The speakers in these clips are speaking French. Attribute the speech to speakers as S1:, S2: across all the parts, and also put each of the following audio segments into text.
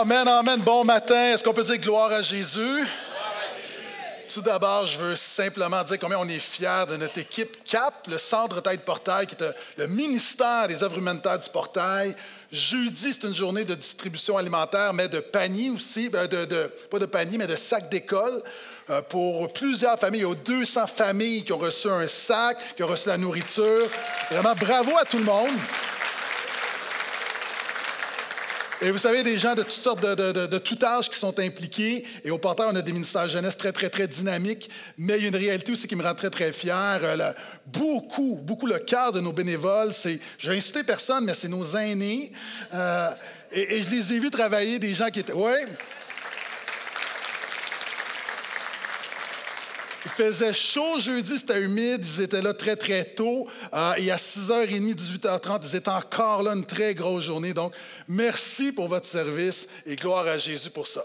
S1: Amen, amen. Bon matin. Est-ce qu'on peut dire gloire à Jésus? Tout d'abord, je veux simplement dire combien on est fiers de notre équipe CAP, le Centre Tête Portail, qui est le ministère des œuvres humanitaires du Portail. Jeudi, c'est une journée de distribution alimentaire, mais de paniers aussi, ben, de, de, pas de paniers, mais de sacs d'école. Euh, pour plusieurs familles, il y a 200 familles qui ont reçu un sac, qui ont reçu la nourriture. Vraiment, bravo à tout le monde. Et vous savez, des gens de toutes sortes de, tout âge qui sont impliqués. Et au portail, on a des ministères de jeunesse très, très, très dynamiques. Mais il y a une réalité aussi qui me rend très, très fier. Euh, beaucoup, beaucoup le cœur de nos bénévoles, c'est, je vais insulter personne, mais c'est nos aînés. Euh, et, et, je les ai vus travailler, des gens qui étaient... Ouais. Il faisait chaud jeudi, c'était humide, ils étaient là très, très tôt. Euh, et à 6h30, 18h30, ils étaient encore là une très grosse journée. Donc, merci pour votre service et gloire à Jésus pour ça.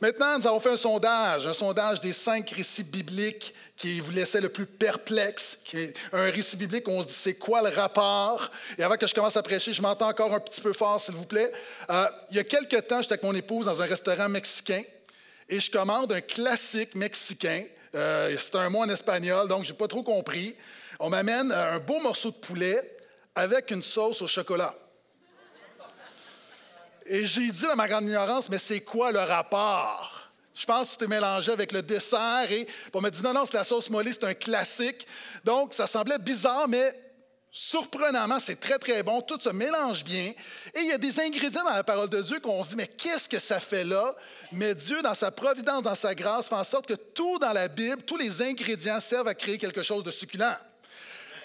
S1: Maintenant, nous avons fait un sondage, un sondage des cinq récits bibliques qui vous laissait le plus perplexe. un récit biblique où on se dit c'est quoi le rapport? Et avant que je commence à prêcher, je m'entends encore un petit peu fort, s'il vous plaît. Euh, il y a quelques temps, j'étais avec mon épouse dans un restaurant mexicain et je commande un classique mexicain euh, c'est un mot en espagnol, donc je n'ai pas trop compris. On m'amène un beau morceau de poulet avec une sauce au chocolat. Et j'ai dit à ma grande ignorance, mais c'est quoi le rapport? Je pense que c'était mélangé avec le dessert. Et on m'a dit, non, non, c'est la sauce molly, c'est un classique. Donc, ça semblait bizarre, mais Surprenamment, c'est très, très bon. Tout se mélange bien. Et il y a des ingrédients dans la parole de Dieu qu'on se dit, mais qu'est-ce que ça fait là? Mais Dieu, dans sa providence, dans sa grâce, fait en sorte que tout dans la Bible, tous les ingrédients servent à créer quelque chose de succulent.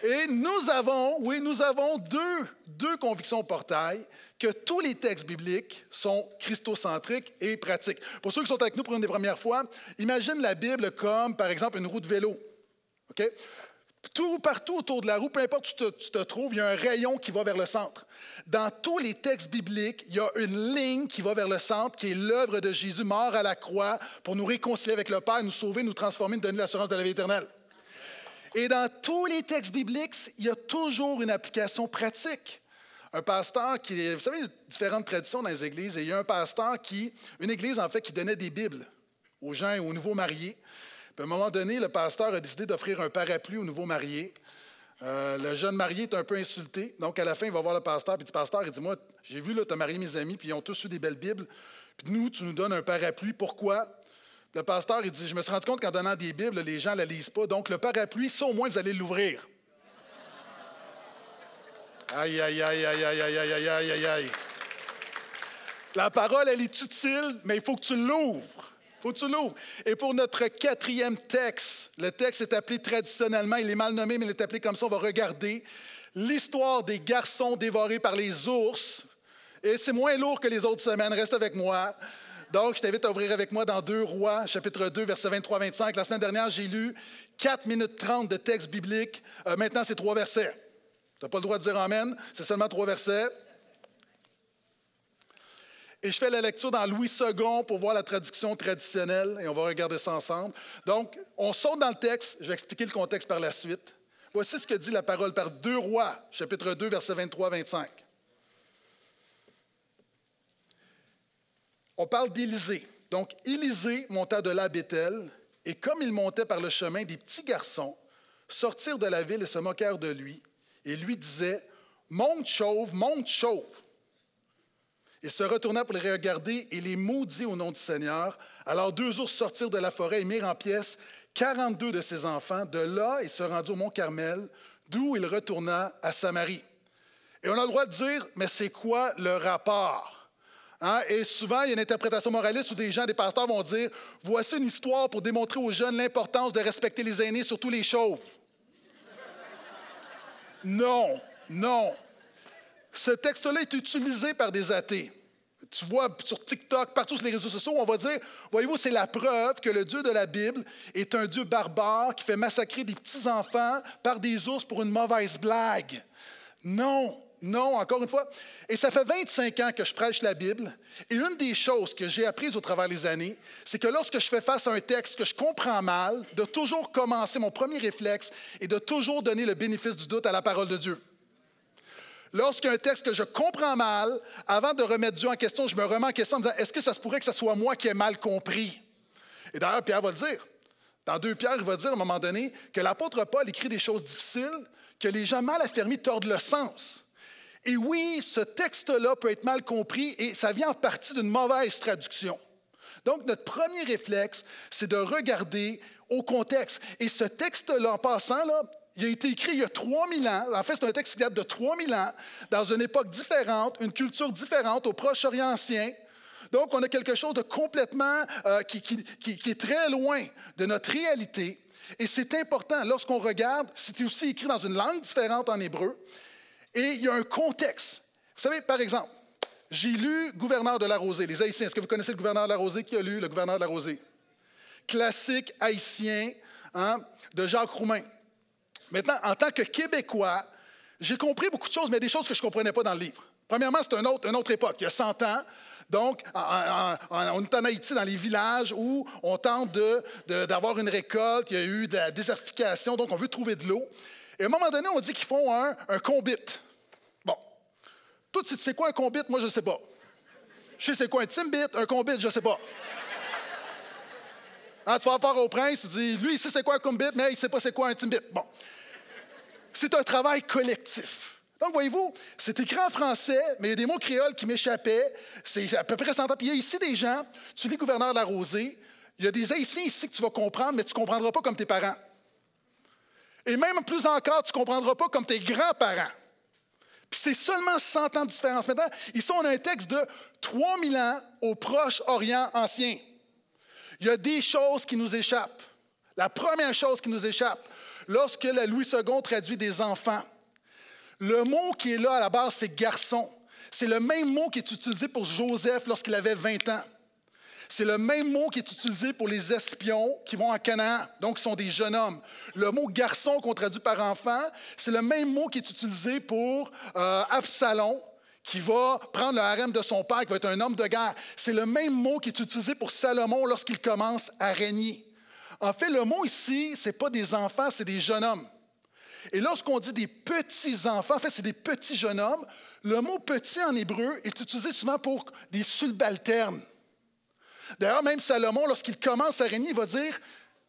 S1: Et nous avons, oui, nous avons deux, deux convictions au portail, que tous les textes bibliques sont christocentriques et pratiques. Pour ceux qui sont avec nous pour une des premières fois, imagine la Bible comme, par exemple, une roue de vélo. OK? Tout, partout autour de la roue, peu importe où tu te, trouves, il y a un rayon qui va vers le centre. Dans tous les textes bibliques, il y a une ligne qui va vers le centre, qui est l'œuvre de Jésus mort à la croix pour nous réconcilier avec le Père, nous sauver, nous transformer, nous donner l'assurance de la vie éternelle. Et dans tous les textes bibliques, il y a toujours une application pratique. Un pasteur qui, vous savez, il y a différentes traditions dans les églises, et il y a un pasteur qui, une église en fait, qui donnait des Bibles aux gens et aux nouveaux mariés à un moment donné, le pasteur a décidé d'offrir un parapluie aux nouveaux mariés. Euh, le jeune marié est un peu insulté. Donc, à la fin, il va voir le pasteur. Puis, le pasteur, il dit Moi, j'ai vu, tu as marié mes amis, puis ils ont tous eu des belles Bibles. Puis, nous, tu nous donnes un parapluie. Pourquoi? Le pasteur, il dit Je me suis rendu compte qu'en donnant des Bibles, les gens ne la lisent pas. Donc, le parapluie, ça, au moins, vous allez l'ouvrir. Aïe, aïe, aïe, aïe, aïe, aïe, aïe, aïe, aïe, aïe. La parole, elle est utile, mais il faut que tu l'ouvres faut que tu. Et pour notre quatrième texte, le texte est appelé traditionnellement, il est mal nommé, mais il est appelé comme ça, on va regarder l'histoire des garçons dévorés par les ours. Et c'est moins lourd que les autres semaines, reste avec moi. Donc, je t'invite à ouvrir avec moi dans 2 Rois, chapitre 2, verset 23-25. La semaine dernière, j'ai lu 4 minutes 30 de texte biblique. Euh, maintenant, c'est trois versets. Tu n'as pas le droit de dire Amen, c'est seulement trois versets. Et je fais la lecture dans Louis II pour voir la traduction traditionnelle et on va regarder ça ensemble. Donc, on saute dans le texte, je vais expliquer le contexte par la suite. Voici ce que dit la parole par deux rois, chapitre 2, versets 23-25. On parle d'Élisée. Donc, Élisée monta de là à et comme il montait par le chemin, des petits garçons sortirent de la ville et se moquèrent de lui, et lui disaient Monte chauve, monte chauve. Il se retourna pour les regarder et les maudit au nom du Seigneur. Alors deux ours sortirent de la forêt et mirent en pièces 42 de ses enfants. De là, il se rendit au mont Carmel, d'où il retourna à Samarie. Et on a le droit de dire, mais c'est quoi le rapport? Hein? Et souvent, il y a une interprétation moraliste où des gens, des pasteurs vont dire, voici une histoire pour démontrer aux jeunes l'importance de respecter les aînés, surtout les chauves. non, non. Ce texte-là est utilisé par des athées. Tu vois sur TikTok, partout sur les réseaux sociaux, on va dire, voyez-vous, c'est la preuve que le Dieu de la Bible est un Dieu barbare qui fait massacrer des petits-enfants par des ours pour une mauvaise blague. Non, non, encore une fois. Et ça fait 25 ans que je prêche la Bible. Et une des choses que j'ai apprises au travers des années, c'est que lorsque je fais face à un texte que je comprends mal, de toujours commencer, mon premier réflexe est de toujours donner le bénéfice du doute à la parole de Dieu. Lorsqu'il y a un texte que je comprends mal, avant de remettre Dieu en question, je me remets en question en me disant est-ce que ça se pourrait que ce soit moi qui ai mal compris? Et d'ailleurs, Pierre va le dire. Dans 2 Pierre, il va dire à un moment donné que l'apôtre Paul écrit des choses difficiles, que les gens mal affermis tordent le sens. Et oui, ce texte-là peut être mal compris et ça vient en partie d'une mauvaise traduction. Donc, notre premier réflexe, c'est de regarder au contexte. Et ce texte-là, en passant, là, il a été écrit il y a 3000 ans. En fait, c'est un texte qui date de 3000 ans, dans une époque différente, une culture différente, au Proche-Orient ancien. Donc, on a quelque chose de complètement euh, qui, est très loin de notre réalité. Et c'est important, lorsqu'on regarde, c'est aussi écrit dans une langue différente en hébreu, et il y a un contexte. Vous savez, par exemple, j'ai lu Gouverneur de la Rosée, les Haïtiens. Est-ce que vous connaissez le Gouverneur de la Rosée? Qui a lu le Gouverneur de la Rosée? Classique haïtien hein, de Jacques Roumain. Maintenant, en tant que Québécois, j'ai compris beaucoup de choses, mais des choses que je ne comprenais pas dans le livre. Premièrement, c'est une autre, une autre époque, il y a 100 ans. Donc, on est en Haïti, dans les villages où on tente d'avoir une récolte, il y a eu de la désertification, donc on veut trouver de l'eau. Et à un moment donné, on dit qu'ils font un, un combit. Bon. Toi, tu sais quoi un combit? Moi, je ne sais pas. Je sais c'est quoi un timbit, un combit, je ne sais pas. Hein, tu vas faire au prince, tu dis, lui, il sait c'est quoi un combit, mais il ne sait pas c'est quoi un timbit. Bon. C'est un travail collectif. Donc, voyez-vous, c'est écrit en français, mais il y a des mots créoles qui m'échappaient. C'est à peu près 100 ans. Puis il y a ici des gens, tu lis gouverneur de la Rosée, il y a des Haïtiens ici que tu vas comprendre, mais tu ne comprendras pas comme tes parents. Et même plus encore, tu ne comprendras pas comme tes grands-parents. Puis c'est seulement 100 ans de différence. Maintenant, ici, on a un texte de 3000 ans au Proche-Orient ancien. Il y a des choses qui nous échappent. La première chose qui nous échappe, lorsque Louis II traduit des enfants, le mot qui est là à la base, c'est garçon. C'est le même mot qui est utilisé pour Joseph lorsqu'il avait 20 ans. C'est le même mot qui est utilisé pour les espions qui vont à Canaan, donc qui sont des jeunes hommes. Le mot garçon qu'on traduit par enfant, c'est le même mot qui est utilisé pour euh, Absalom, qui va prendre le harem de son père, qui va être un homme de guerre. C'est le même mot qui est utilisé pour Salomon lorsqu'il commence à régner. En fait, le mot ici, ce n'est pas des enfants, c'est des jeunes hommes. Et lorsqu'on dit des petits enfants, en fait, c'est des petits jeunes hommes, le mot petit en hébreu est utilisé souvent pour des subalternes. D'ailleurs, même Salomon, lorsqu'il commence à régner, il va dire,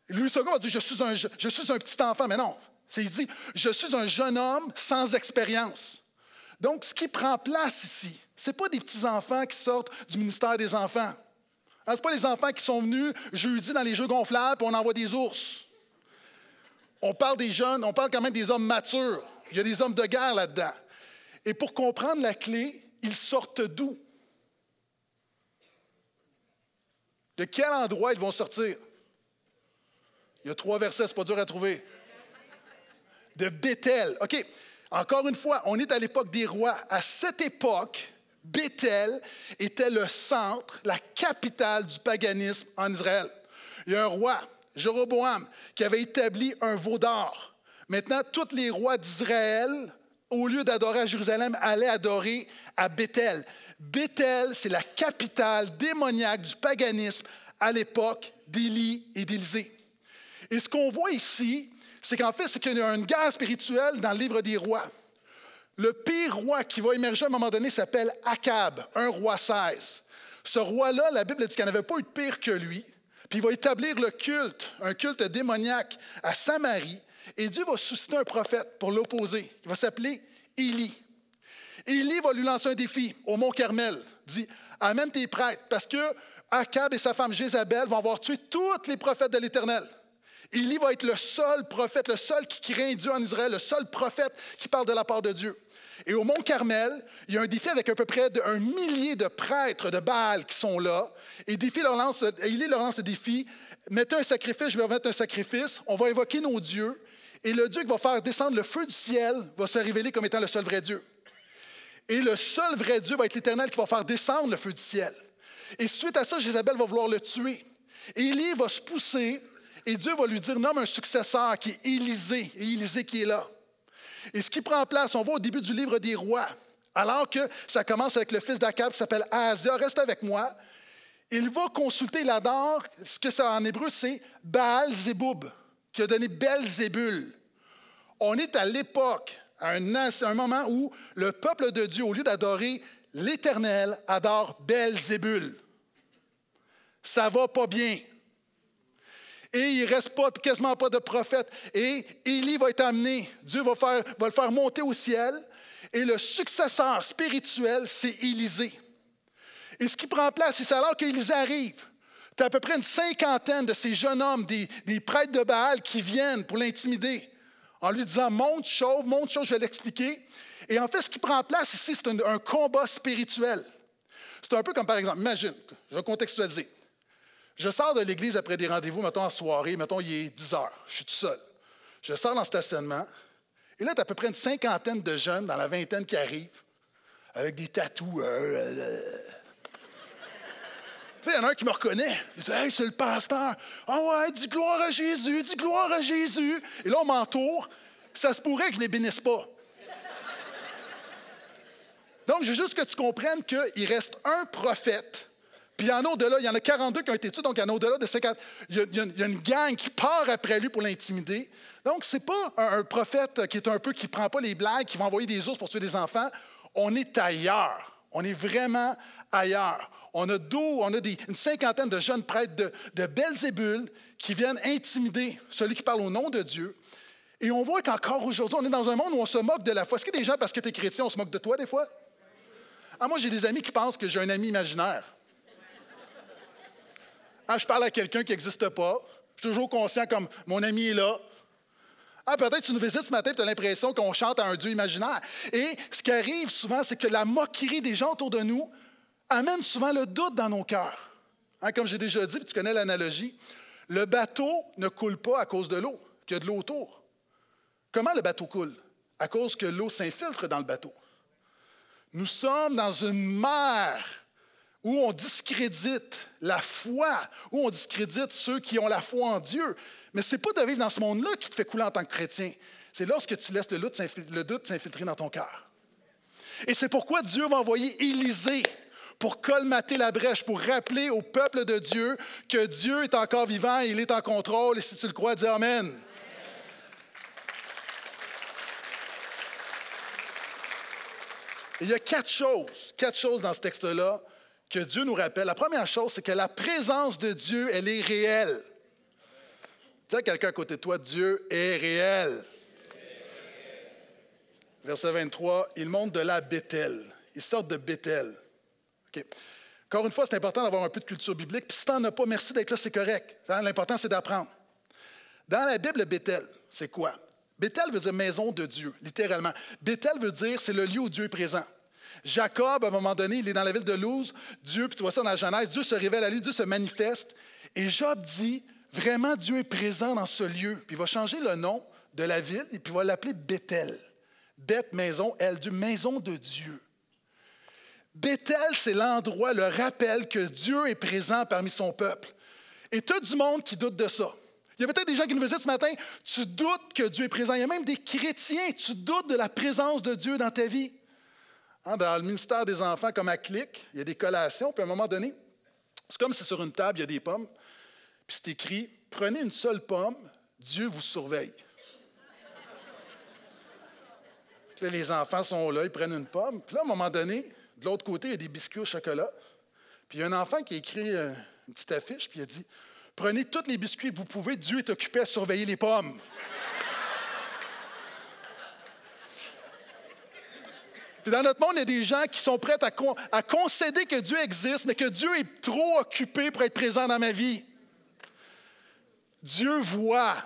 S1: Louis II va dire, je suis un, je suis un petit enfant. Mais non, il dit, je suis un jeune homme sans expérience. Donc, ce qui prend place ici, ce n'est pas des petits-enfants qui sortent du ministère des enfants. Hein, ce n'est pas les enfants qui sont venus jeudi dans les jeux gonflables et on envoie des ours. On parle des jeunes, on parle quand même des hommes matures. Il y a des hommes de guerre là-dedans. Et pour comprendre la clé, ils sortent d'où? De quel endroit ils vont sortir? Il y a trois versets, c'est pas dur à trouver. De Bethel. OK. Encore une fois, on est à l'époque des rois. À cette époque, Bethel était le centre, la capitale du paganisme en Israël. Il y a un roi, Jéroboam, qui avait établi un veau d'or. Maintenant, tous les rois d'Israël, au lieu d'adorer à Jérusalem, allaient adorer à Bethel. Bethel, c'est la capitale démoniaque du paganisme à l'époque d'Élie et d'Élysée. Et ce qu'on voit ici, c'est qu'en fait, c'est qu'il y a une guerre spirituelle dans le livre des rois. Le pire roi qui va émerger à un moment donné s'appelle Akab, un roi 16. Ce roi-là, la Bible dit qu'il n'y avait pas eu de pire que lui. Puis il va établir le culte, un culte démoniaque à Samarie. Et Dieu va susciter un prophète pour l'opposer. Il va s'appeler Élie. Élie va lui lancer un défi au mont Carmel. Il dit Amène tes prêtres, parce que Akab et sa femme Jézabel vont avoir tué tous les prophètes de l'Éternel. Élie va être le seul prophète, le seul qui craint Dieu en Israël, le seul prophète qui parle de la part de Dieu. Et au mont Carmel, il y a un défi avec à peu près un millier de prêtres de Baal qui sont là. Et Élie leur lance le défi mettez un sacrifice, je vais mettre un sacrifice, on va évoquer nos dieux. Et le Dieu qui va faire descendre le feu du ciel va se révéler comme étant le seul vrai Dieu. Et le seul vrai Dieu va être l'Éternel qui va faire descendre le feu du ciel. Et suite à ça, Jézabel va vouloir le tuer. Élie va se pousser et Dieu va lui dire nomme un successeur qui est Élisée. Et Élisée qui est là. Et ce qui prend place, on voit au début du livre des rois, alors que ça commence avec le fils d'Akab qui s'appelle Ahazia, reste avec moi. Il va consulter l'Adar, ce que ça en hébreu, c'est Baal Zeboub, qui a donné Belzébul. On est à l'époque à un, un moment où le peuple de Dieu, au lieu d'adorer l'Éternel, adore Belzébul. Ça va pas bien. Et il ne reste quasiment pas de prophète. Et Élie va être amené. Dieu va, le faire monter au ciel. Et le successeur spirituel, c'est Élisée. Et ce qui prend place, c'est alors qu'Élisée arrive. Tu as à peu près une cinquantaine de ces jeunes hommes, des, prêtres de Baal, qui viennent pour l'intimider en lui disant Monte, chauve, monte, chauve, je vais l'expliquer. Et en fait, ce qui prend place ici, c'est un, combat spirituel. C'est un peu comme, par exemple, imagine, je vais contextualiser. Je sors de l'église après des rendez-vous, mettons en soirée, mettons il est 10 heures, je suis tout seul. Je sors dans le stationnement, et là, tu as à peu près une cinquantaine de jeunes dans la vingtaine qui arrivent, avec des tatous. Euh, euh, il y en a un qui me reconnaît. Il dit Hey, c'est le pasteur. Ah ouais, dis gloire à Jésus, dis gloire à Jésus. Et là, on m'entoure. Ça se pourrait que je ne les bénisse pas. Donc, je veux juste que tu comprennes qu'il reste un prophète. Puis il y en a au-delà, il y en a 42 qui ont été tués, donc il y en a au-delà de 50. Il y, a, une gang qui part après lui pour l'intimider. Donc, ce n'est pas un, prophète qui est un peu, qui ne prend pas les blagues, qui va envoyer des ours pour tuer des enfants. On est ailleurs. On est vraiment ailleurs. On a, on a une cinquantaine de jeunes prêtres de, de Belzébul qui viennent intimider celui qui parle au nom de Dieu. Et on voit qu'encore aujourd'hui, on est dans un monde où on se moque de la foi. Est-ce qu'il y a des gens, parce que tu es chrétien, on se moque de toi des fois? Ah, moi, j'ai des amis qui pensent que j'ai un ami imaginaire. Ah, je parle à quelqu'un qui n'existe pas. Je suis toujours conscient comme mon ami est là. Ah, peut-être tu nous visites ce matin et tu as l'impression qu'on chante à un Dieu imaginaire. Et ce qui arrive souvent, c'est que la moquerie des gens autour de nous amène souvent le doute dans nos cœurs. Hein, comme j'ai déjà dit, tu connais l'analogie, le bateau ne coule pas à cause de l'eau, qu'il y a de l'eau autour. Comment le bateau coule? À cause que l'eau s'infiltre dans le bateau. Nous sommes dans une mer où on discrédite la foi, où on discrédite ceux qui ont la foi en Dieu. Mais ce n'est pas de vivre dans ce monde-là qui te fait couler en tant que chrétien. C'est lorsque tu laisses le doute s'infiltrer dans ton cœur. Et c'est pourquoi Dieu va envoyer Élisée pour colmater la brèche, pour rappeler au peuple de Dieu que Dieu est encore vivant, il est en contrôle, et si tu le crois, dis Amen. il y a quatre choses, quatre choses dans ce texte-là que Dieu nous rappelle. La première chose, c'est que la présence de Dieu, elle est réelle. Dis à quelqu'un à côté de toi, Dieu est réel. Verset 23, il monte de la Bethel. Il sort de Bethel. Encore une fois, c'est important d'avoir un peu de culture biblique. Puis si tu n'en as pas, merci d'être là, c'est correct. Hein, l'important, c'est d'apprendre. Dans la Bible, Bethel, c'est quoi? Bethel veut dire maison de Dieu, littéralement. Bethel veut dire c'est le lieu où Dieu est présent. Jacob, à un moment donné, il est dans la ville de Luz. Dieu, puis tu vois ça dans la Genèse, Dieu se révèle à lui, Dieu se manifeste. Et Job dit vraiment, Dieu est présent dans ce lieu. Puis il va changer le nom de la ville et puis il va l'appeler Bethel. Beth, maison, elle, Dieu, maison de Dieu. Bethel, c'est l'endroit, le rappel que Dieu est présent parmi son peuple. Et tout du monde qui doute de ça. Il y a peut-être des gens qui nous visitent ce matin, tu doutes que Dieu est présent. Il y a même des chrétiens, tu doutes de la présence de Dieu dans ta vie. Hein, dans le ministère des enfants, comme à Clic, il y a des collations, puis à un moment donné, c'est comme si sur une table, il y a des pommes, puis c'est écrit Prenez une seule pomme, Dieu vous surveille. les enfants sont là, ils prennent une pomme, puis là, à un moment donné, de l'autre côté, il y a des biscuits au chocolat. Puis il y a un enfant qui a écrit euh, une petite affiche, puis il a dit Prenez tous les biscuits que vous pouvez, Dieu est occupé à surveiller les pommes. Dans notre monde, il y a des gens qui sont prêts à, à, concéder que Dieu existe, mais que Dieu est trop occupé pour être présent dans ma vie. Dieu voit.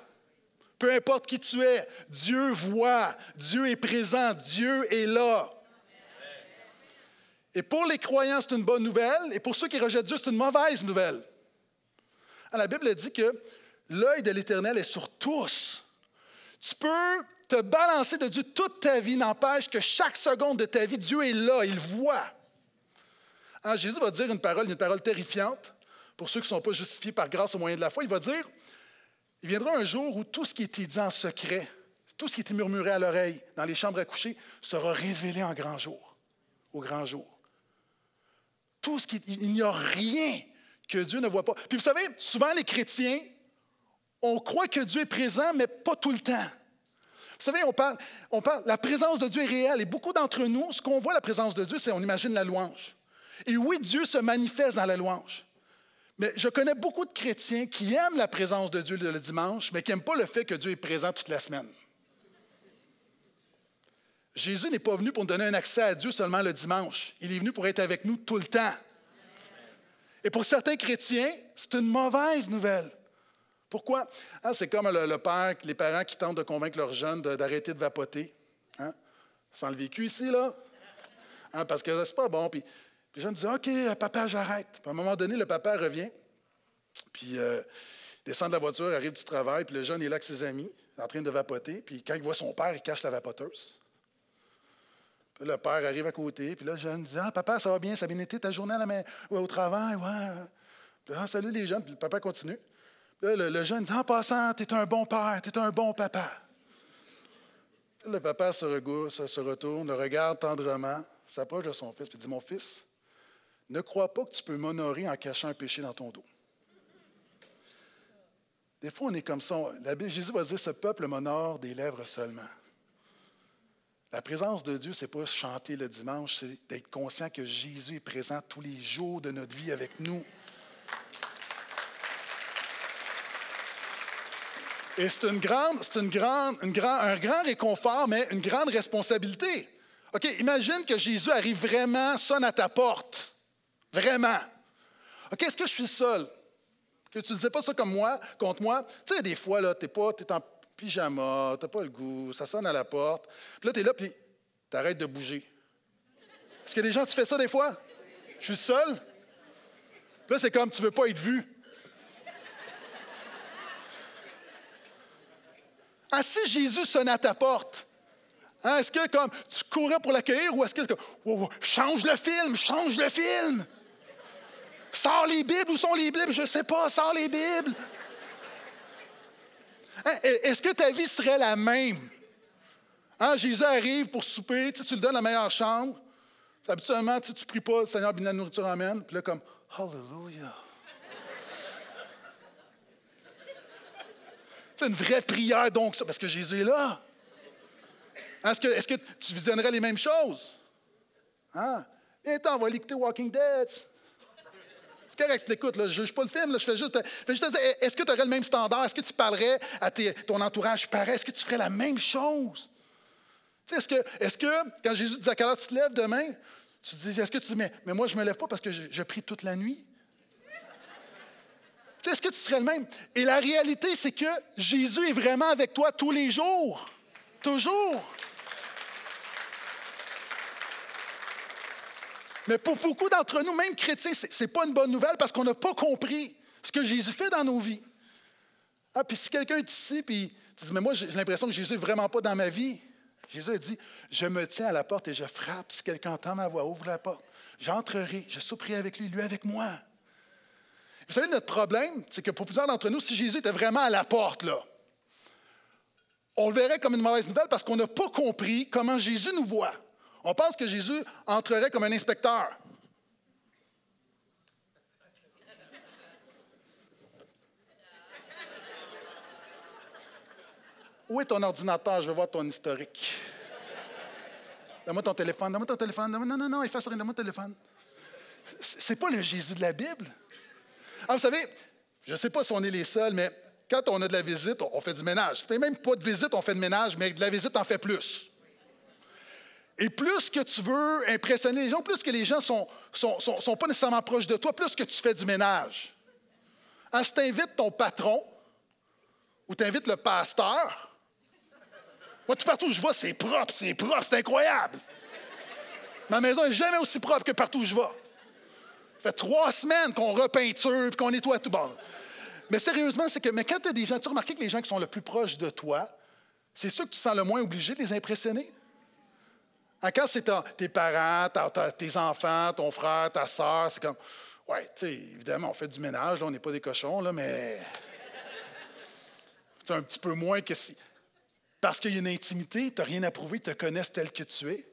S1: Peu importe qui tu es, Dieu voit. Dieu est présent. Dieu est là. Et pour les croyants, c'est une bonne nouvelle, et pour ceux qui rejettent Dieu, c'est une mauvaise nouvelle. Ah, la Bible dit que l'œil de l'Éternel est sur tous. Tu peux te balancer de Dieu toute ta vie, n'empêche que chaque seconde de ta vie, Dieu est là, il voit. Ah, Jésus va dire une parole, une parole terrifiante, pour ceux qui ne sont pas justifiés par grâce au moyen de la foi. Il va dire, il viendra un jour où tout ce qui était dit en secret, tout ce qui était murmuré à l'oreille dans les chambres à coucher, sera révélé en grand jour, au grand jour tout ce qui, il n'y a rien que Dieu ne voit pas. Puis vous savez, souvent les chrétiens, on croit que Dieu est présent, mais pas tout le temps. Vous savez, on parle, la présence de Dieu est réelle et beaucoup d'entre nous, ce qu'on voit la présence de Dieu, c'est on imagine la louange. Et oui, Dieu se manifeste dans la louange. Mais je connais beaucoup de chrétiens qui aiment la présence de Dieu le dimanche, mais qui n'aiment pas le fait que Dieu est présent toute la semaine. Jésus n'est pas venu pour nous donner un accès à Dieu seulement le dimanche. Il est venu pour être avec nous tout le temps. Et pour certains chrétiens, c'est une mauvaise nouvelle. Pourquoi? Ah, c'est comme le, père, les parents qui tentent de convaincre leurs jeunes d'arrêter de, vapoter. Hein? Sans le vécu ici, là. Hein, parce que c'est pas bon. Puis, les jeunes disent OK, papa, j'arrête. à un moment donné, le papa revient. Puis euh, descend de la voiture, arrive du travail. Puis le jeune est là avec ses amis, en train de vapoter. Puis quand il voit son père, il cache la vapoteuse. Puis le père arrive à côté. Puis là, le jeune dit Ah, papa, ça va bien, ça a bien été ta journée à la au travail. Ouais. Puis, ah, salut les jeunes. Puis le papa continue le, jeune dit En passant, tu un bon père, tu un bon papa. le papa se, retourne, le regarde tendrement, s'approche de son fils et dit Mon fils, ne crois pas que tu peux m'honorer en cachant un péché dans ton dos. Des fois, on est comme ça. Jésus va dire Ce peuple m'honore des lèvres seulement. La présence de Dieu, ce n'est pas chanter le dimanche, c'est d'être conscient que Jésus est présent tous les jours de notre vie avec nous. Et c'est une grande, c'est une grande, un grand réconfort, mais une grande responsabilité. OK, imagine que Jésus arrive vraiment, sonne à ta porte. Vraiment. OK, est-ce que je suis seul? Que tu ne disais pas ça comme moi, contre moi? Tu sais, des fois, là, tu es, pas, es en pyjama, tu n'as pas le goût, ça sonne à la porte. Puis là, tu es là, puis tu arrêtes de bouger. Est-ce a des gens qui font ça des fois? Je suis seul. Puis là, c'est comme tu veux pas être vu. Ah, si Jésus sonne à ta porte, hein, est-ce que comme tu courais pour l'accueillir ou est-ce que, change le film, change le film? Sors les Bibles, où sont les Bibles? Je ne sais pas, sors les Bibles. Hein, est-ce que ta vie serait la même? Hein, Jésus arrive pour souper, tu, lui donnes la meilleure chambre. Habituellement, tu ne pries pas, le Seigneur, bien la nourriture amène. Puis là, comme, Hallelujah. C'est une vraie prière, donc, parce que Jésus est là. Est-ce que, tu visionnerais les mêmes choses? Hein? Viens, on va l'écouter Walking Dead. C'est correct, tu l'écoutes, je ne juge pas le film, je fais juste, juste dire, est-ce que tu aurais le même standard? Est-ce que tu parlerais à ton entourage pareil? Est-ce que tu ferais la même chose? est-ce que, est que, quand Jésus dit à quelle heure tu te lèves demain, tu dis, est-ce que tu dis, mais, mais moi, je ne me lève pas parce que je, je prie toute la nuit? Est-ce que tu serais le même? Et la réalité, c'est que Jésus est vraiment avec toi tous les jours. Toujours. Mais pour beaucoup d'entre nous, même chrétiens, ce n'est pas une bonne nouvelle parce qu'on n'a pas compris ce que Jésus fait dans nos vies. Ah, puis si quelqu'un est ici, puis tu dis, mais moi, j'ai l'impression que Jésus n'est vraiment pas dans ma vie. Jésus a dit, je me tiens à la porte et je frappe. Si quelqu'un entend ma voix, ouvre la porte. J'entrerai, je souperai avec lui, lui avec moi. Vous savez, notre problème, c'est que pour plusieurs d'entre nous, si Jésus était vraiment à la porte, là, on le verrait comme une mauvaise nouvelle parce qu'on n'a pas compris comment Jésus nous voit. On pense que Jésus entrerait comme un inspecteur. Où est ton ordinateur? Je veux voir ton historique. Donne-moi ton téléphone, donne-moi ton téléphone. Non, non, non, efface rien, donne-moi ton téléphone. C'est pas le Jésus de la Bible. Ah, vous savez, je ne sais pas si on est les seuls, mais quand on a de la visite, on fait du ménage. fait même pas de visite, on fait de ménage, mais de la visite, on fait plus. Et plus que tu veux impressionner les gens, plus que les gens ne sont, sont, pas nécessairement proches de toi, plus que tu fais du ménage. Ah, si tu invites ton patron ou tu invites le pasteur, moi, tout partout où je vais, c'est propre, c'est propre, c'est incroyable. Ma maison n'est jamais aussi propre que partout où je vais. Ça fait trois semaines qu'on repeinture et qu'on nettoie tout bon. Mais sérieusement, c'est que mais quand tu as des gens, tu remarques que les gens qui sont le plus proches de toi, c'est ceux que tu sens le moins obligé de les impressionner? Quand c'est tes parents, tes enfants, ton frère, ta soeur, c'est comme, ouais, tu sais, évidemment, on fait du ménage, on n'est pas des cochons, là, mais c'est un petit peu moins que si. Parce qu'il y a une intimité, tu n'as rien à prouver, ils te connaissent tel que tu es.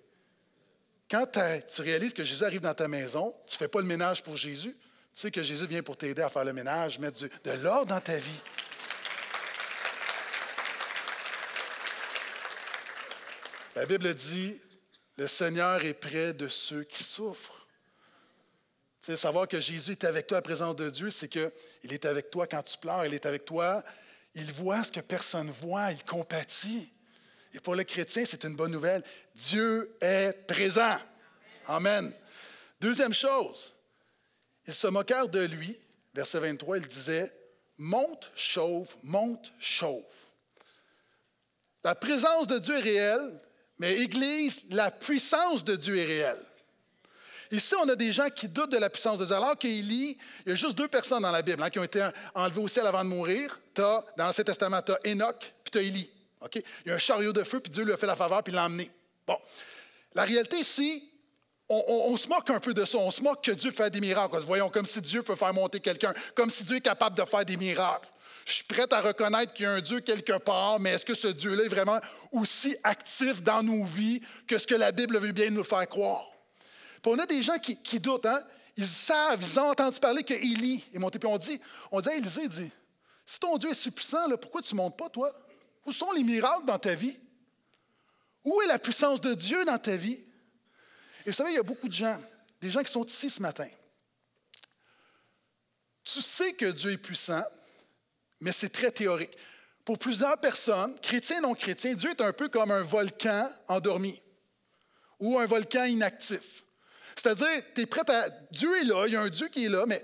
S1: Quand tu réalises que Jésus arrive dans ta maison, tu ne fais pas le ménage pour Jésus. Tu sais que Jésus vient pour t'aider à faire le ménage, mettre de l'ordre dans ta vie. La Bible dit, le Seigneur est près de ceux qui souffrent. Savoir que Jésus est avec toi à la présence de Dieu, c'est qu'il est avec toi quand tu pleures, il est avec toi, il voit ce que personne voit, il compatit. Et pour le chrétien, c'est une bonne nouvelle. Dieu est présent. Amen. Deuxième chose, ils se moquèrent de lui. Verset 23, il disait, monte, chauve, monte, chauve. La présence de Dieu est réelle, mais Église, la puissance de Dieu est réelle. Ici, on a des gens qui doutent de la puissance de Dieu. Alors qu'Élie, il y a juste deux personnes dans la Bible hein, qui ont été enlevées au ciel avant de mourir. As, dans l'Ancien Testament, tu as Enoch, puis tu as Élie. Il y a un chariot de feu, puis Dieu lui a fait la faveur, puis l'a emmené. Bon. La réalité ici, on, se moque un peu de ça. On se moque que Dieu fait des miracles. Voyons, comme si Dieu peut faire monter quelqu'un, comme si Dieu est capable de faire des miracles. Je suis prêt à reconnaître qu'il y a un Dieu quelque part, mais est-ce que ce Dieu-là est vraiment aussi actif dans nos vies que ce que la Bible veut bien nous faire croire? Puis on a des gens qui, doutent, hein? Ils savent, ils ont entendu parler qu'Élie est monté. Puis on dit, on dit à Élisée, dit, si ton Dieu est si puissant, pourquoi tu ne montes pas, toi? Où sont les miracles dans ta vie? Où est la puissance de Dieu dans ta vie? Et vous savez, il y a beaucoup de gens, des gens qui sont ici ce matin. Tu sais que Dieu est puissant, mais c'est très théorique. Pour plusieurs personnes, chrétiens et non chrétiens, Dieu est un peu comme un volcan endormi ou un volcan inactif. C'est-à-dire, tu es prêt à. Dieu est là, il y a un Dieu qui est là, mais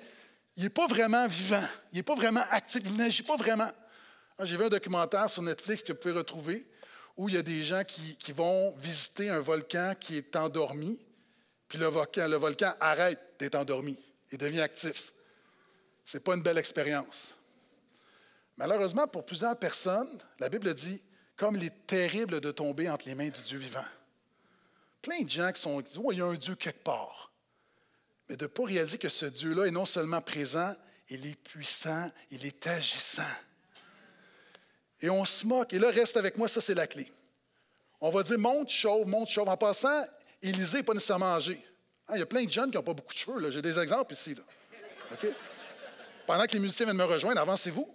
S1: il n'est pas vraiment vivant, il n'est pas vraiment actif, il n'agit pas vraiment. J'ai vu un documentaire sur Netflix que vous pouvez retrouver où il y a des gens qui, vont visiter un volcan qui est endormi puis le volcan, le volcan arrête d'être endormi et devient actif. Ce n'est pas une belle expérience. Malheureusement, pour plusieurs personnes, la Bible dit comme il est terrible de tomber entre les mains du Dieu vivant. Plein de gens qui sont disent oh, il y a un Dieu quelque part. Mais de ne pas réaliser que ce Dieu-là est non seulement présent, il est puissant, il est agissant. Et on se moque. Et là, reste avec moi, ça c'est la clé. On va dire monte chauve, monte chauve. En passant, Élisée pas nécessairement âgé. Hein, il y a plein de jeunes qui n'ont pas beaucoup de cheveux. J'ai des exemples ici. Pendant que les musiciens viennent me rejoindre, avancez-vous.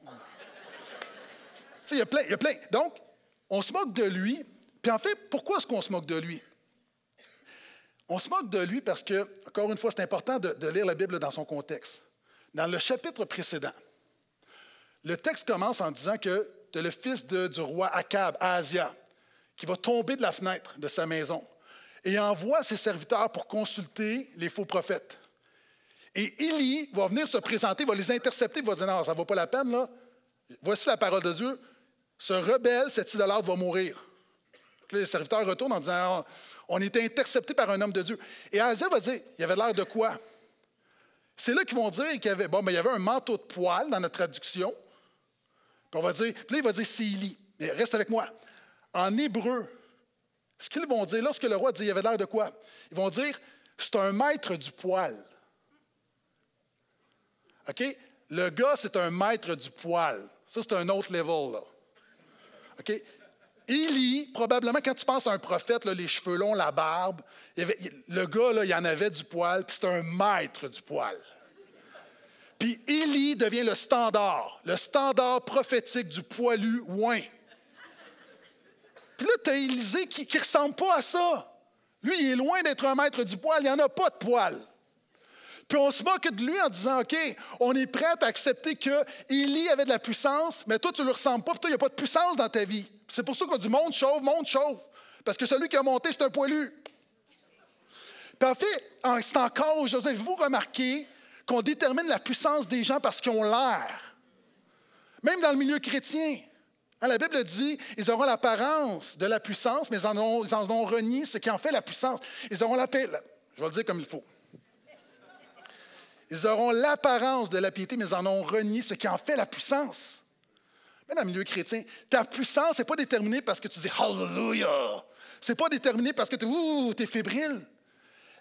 S1: Il y, a plein, il y a plein. Donc, on se moque de lui. Puis en fait, pourquoi est-ce qu'on se moque de lui? On se moque de lui parce que, encore une fois, c'est important de, lire la Bible dans son contexte. Dans le chapitre précédent, le texte commence en disant que le fils du roi Akab, Asia, qui va tomber de la fenêtre de sa maison et envoie ses serviteurs pour consulter les faux prophètes. Et Élie va venir se présenter, va les intercepter, va dire Non, ça ne vaut pas la peine, là. Voici la parole de Dieu. Ce rebelle, cet idolâtre, va mourir. Les serviteurs retournent en disant On était intercepté par un homme de Dieu. Et Asia va dire Il y avait l'air de quoi? C'est là qu'ils vont dire qu'il y avait, bon, mais il y avait un manteau de poil dans notre traduction. Puis on va dire, puis là, il va dire. Mais reste avec moi. En hébreu, ce qu'ils vont dire, lorsque le roi dit, il avait l'air de quoi? Ils vont dire, c'est un maître du poil. OK? Le gars, c'est un maître du poil. Ça, c'est un autre level, là. OK? Élie, probablement, quand tu penses à un prophète, les cheveux longs, la barbe, le gars, là, il en avait du poil, puis c'est un maître du poil. Puis Élie devient le standard, le standard prophétique du poilu ouin. Puis là, tu as Élisée qui ne ressemble pas à ça. Lui, il est loin d'être un maître du poil, il n'y en a pas de poil. Puis on se moque de lui en disant, OK, on est prêt à accepter qu'Élie avait de la puissance, mais toi, tu ne le ressembles pas, puis toi, il n'y a pas de puissance dans ta vie. C'est pour ça qu'on dit monde chauve, monde chauve. Parce que celui qui a monté, c'est un poilu. Puis en fait, c'est encore aujourd'hui, vous remarquez qu'on détermine la puissance des gens parce qu'ils ont l'air. Même dans le milieu chrétien. Hein, la Bible dit, ils auront l'apparence de la puissance, mais ils en, ont, renié ce qui en fait la puissance. Ils auront la paix. Je vais le dire comme il faut. Ils auront l'apparence de la piété, mais ils en ont renié ce qui en fait la puissance. Mais dans le milieu chrétien, ta puissance n'est pas déterminée parce que tu dis Hallelujah. Ce n'est pas déterminé parce que tu es fébrile.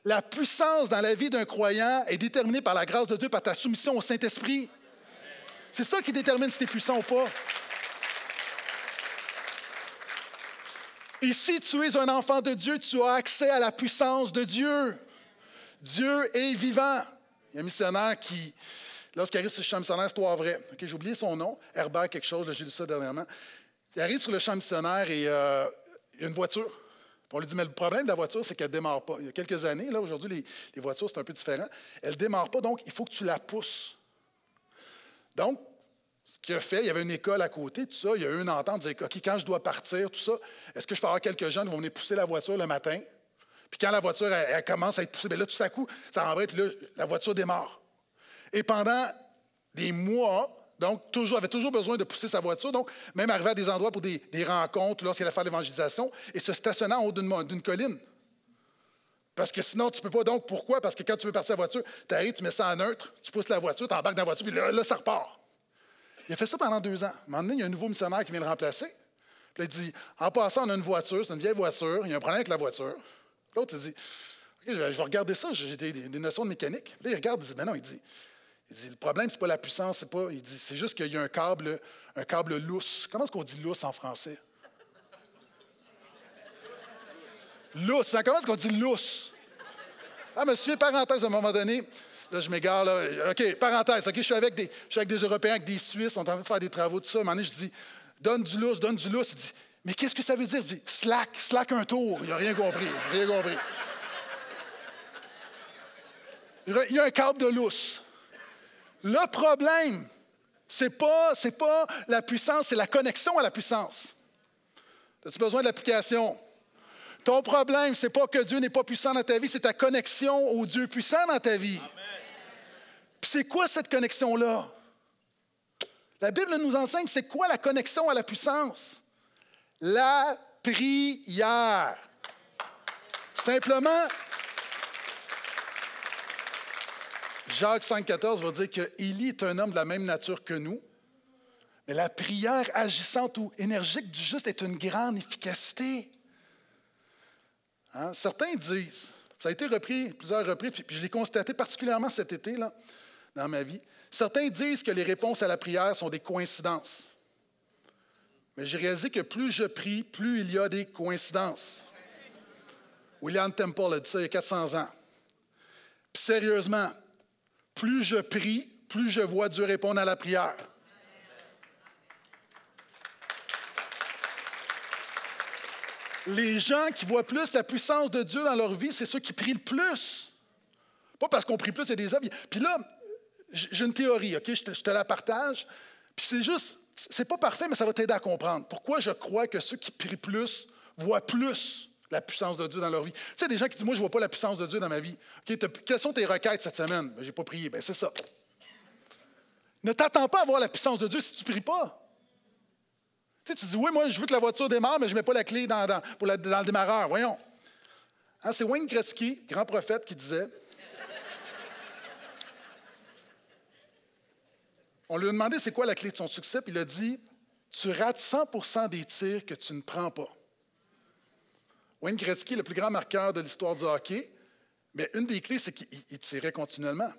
S1: La puissance dans la vie d'un croyant est déterminée par la grâce de Dieu, par ta soumission au Saint-Esprit. C'est ça qui détermine si tu es puissant ou pas. Et si tu es un enfant de Dieu, tu as accès à la puissance de Dieu. Dieu est vivant. Il y a un missionnaire qui, lorsqu'il arrive sur le champ missionnaire, c'est toi vrai. j'ai oublié son nom, Herbert quelque chose, j'ai lu ça dernièrement. Il arrive sur le champ missionnaire et euh, il y a une voiture. On lui dit, mais le problème de la voiture, c'est qu'elle ne démarre pas. Il y a quelques années, là, aujourd'hui, les, voitures, c'est un peu différent. Elle ne démarre pas, donc il faut que tu la pousses. Donc, ce qu'il a fait, il y avait une école à côté, tout ça. Il y a eu une entente, il OK, quand je dois partir, tout ça, est-ce que je peux avoir quelques jeunes qui vont venir pousser la voiture le matin? Puis quand la voiture, elle, commence à être poussée, bien là, tout à coup, ça rembraye, puis là, la voiture démarre. Et pendant des mois, donc, toujours, avait toujours besoin de pousser sa voiture. Donc, même arriver à des endroits pour des, rencontres, lorsqu'il allait faire l'évangélisation, et se stationnant en haut d'une colline. Parce que sinon, tu ne peux pas. Donc, pourquoi? Parce que quand tu veux partir la voiture, tu arrives, tu mets ça en neutre, tu pousses la voiture, tu embarques dans la voiture, puis là, là, ça repart. Il a fait ça pendant deux ans. À un moment donné, il y a un nouveau missionnaire qui vient le remplacer. Puis il dit En passant, on a une voiture, c'est une vieille voiture, il y a un problème avec la voiture. L'autre, il dit OK, je vais, regarder ça, j'ai des, notions de mécanique. Puis là, il regarde, il dit Ben non, il dit, il dit Le problème, c'est pas la puissance, c'est pas. Il dit C'est juste qu'il y a un câble, un câble lousse. Comment est-ce qu'on dit lousse en français? Lousse, hein? comment est-ce qu'on dit lousse? Ah, monsieur, parenthèse, à un moment donné, Là, je m'égare. Là. OK, parenthèse. OK, je suis avec des, je suis avec des Européens, avec des Suisses. On est en train de faire des travaux, tout ça. À un moment donné, je dis Donne du lousse, donne du lousse. Il dit Mais qu'est-ce que ça veut dire? Je dis Slack, slack un tour. Il n'a rien compris. Rien compris. Il y a un câble de lousse. Le problème, c'est pas, c'est pas la puissance, c'est la connexion à la puissance. As-tu besoin de l'application? Ton problème, c'est pas que Dieu n'est pas puissant dans ta vie, c'est ta connexion au Dieu puissant dans ta vie. Puis c'est quoi cette connexion-là? La Bible nous enseigne c'est quoi la connexion à la puissance? La prière. Simplement, Jacques 5,14 va dire que Élie est un homme de la même nature que nous, mais la prière agissante ou énergique du juste est une grande efficacité. Hein? Certains disent, ça a été repris plusieurs reprises, puis je l'ai constaté particulièrement cet été là, dans ma vie. Certains disent que les réponses à la prière sont des coïncidences. Mais j'ai réalisé que plus je prie, plus il y a des coïncidences. William Temple a dit ça il y a 400 ans. Puis sérieusement, plus je prie, plus je vois Dieu répondre à la prière. Les gens qui voient plus la puissance de Dieu dans leur vie, c'est ceux qui prient le plus. Pas parce qu'on prie plus, il y a des hommes. Puis là, j'ai une théorie, OK? Je te, je te la partage. Puis c'est juste, c'est pas parfait, mais ça va t'aider à comprendre. Pourquoi je crois que ceux qui prient plus voient plus? La puissance de Dieu dans leur vie. Tu sais, des gens qui disent, moi, je ne vois pas la puissance de Dieu dans ma vie. quelles sont tes requêtes cette semaine? Ben, je n'ai pas prié. Ben, c'est ça. Ne t'attends pas à voir la puissance de Dieu si tu ne pries pas. Tu, dis, oui, moi, je veux que la voiture démarre, mais je ne mets pas la clé dans le démarreur. Voyons. Hein, c'est Wayne Gretzky, grand prophète, qui disait On lui a demandé c'est quoi la clé de son succès, puis il a dit Tu rates 100% des tirs que tu ne prends pas. Wayne Gretzky le plus grand marqueur de l'histoire du hockey, mais une des clés, c'est qu'il tirait continuellement.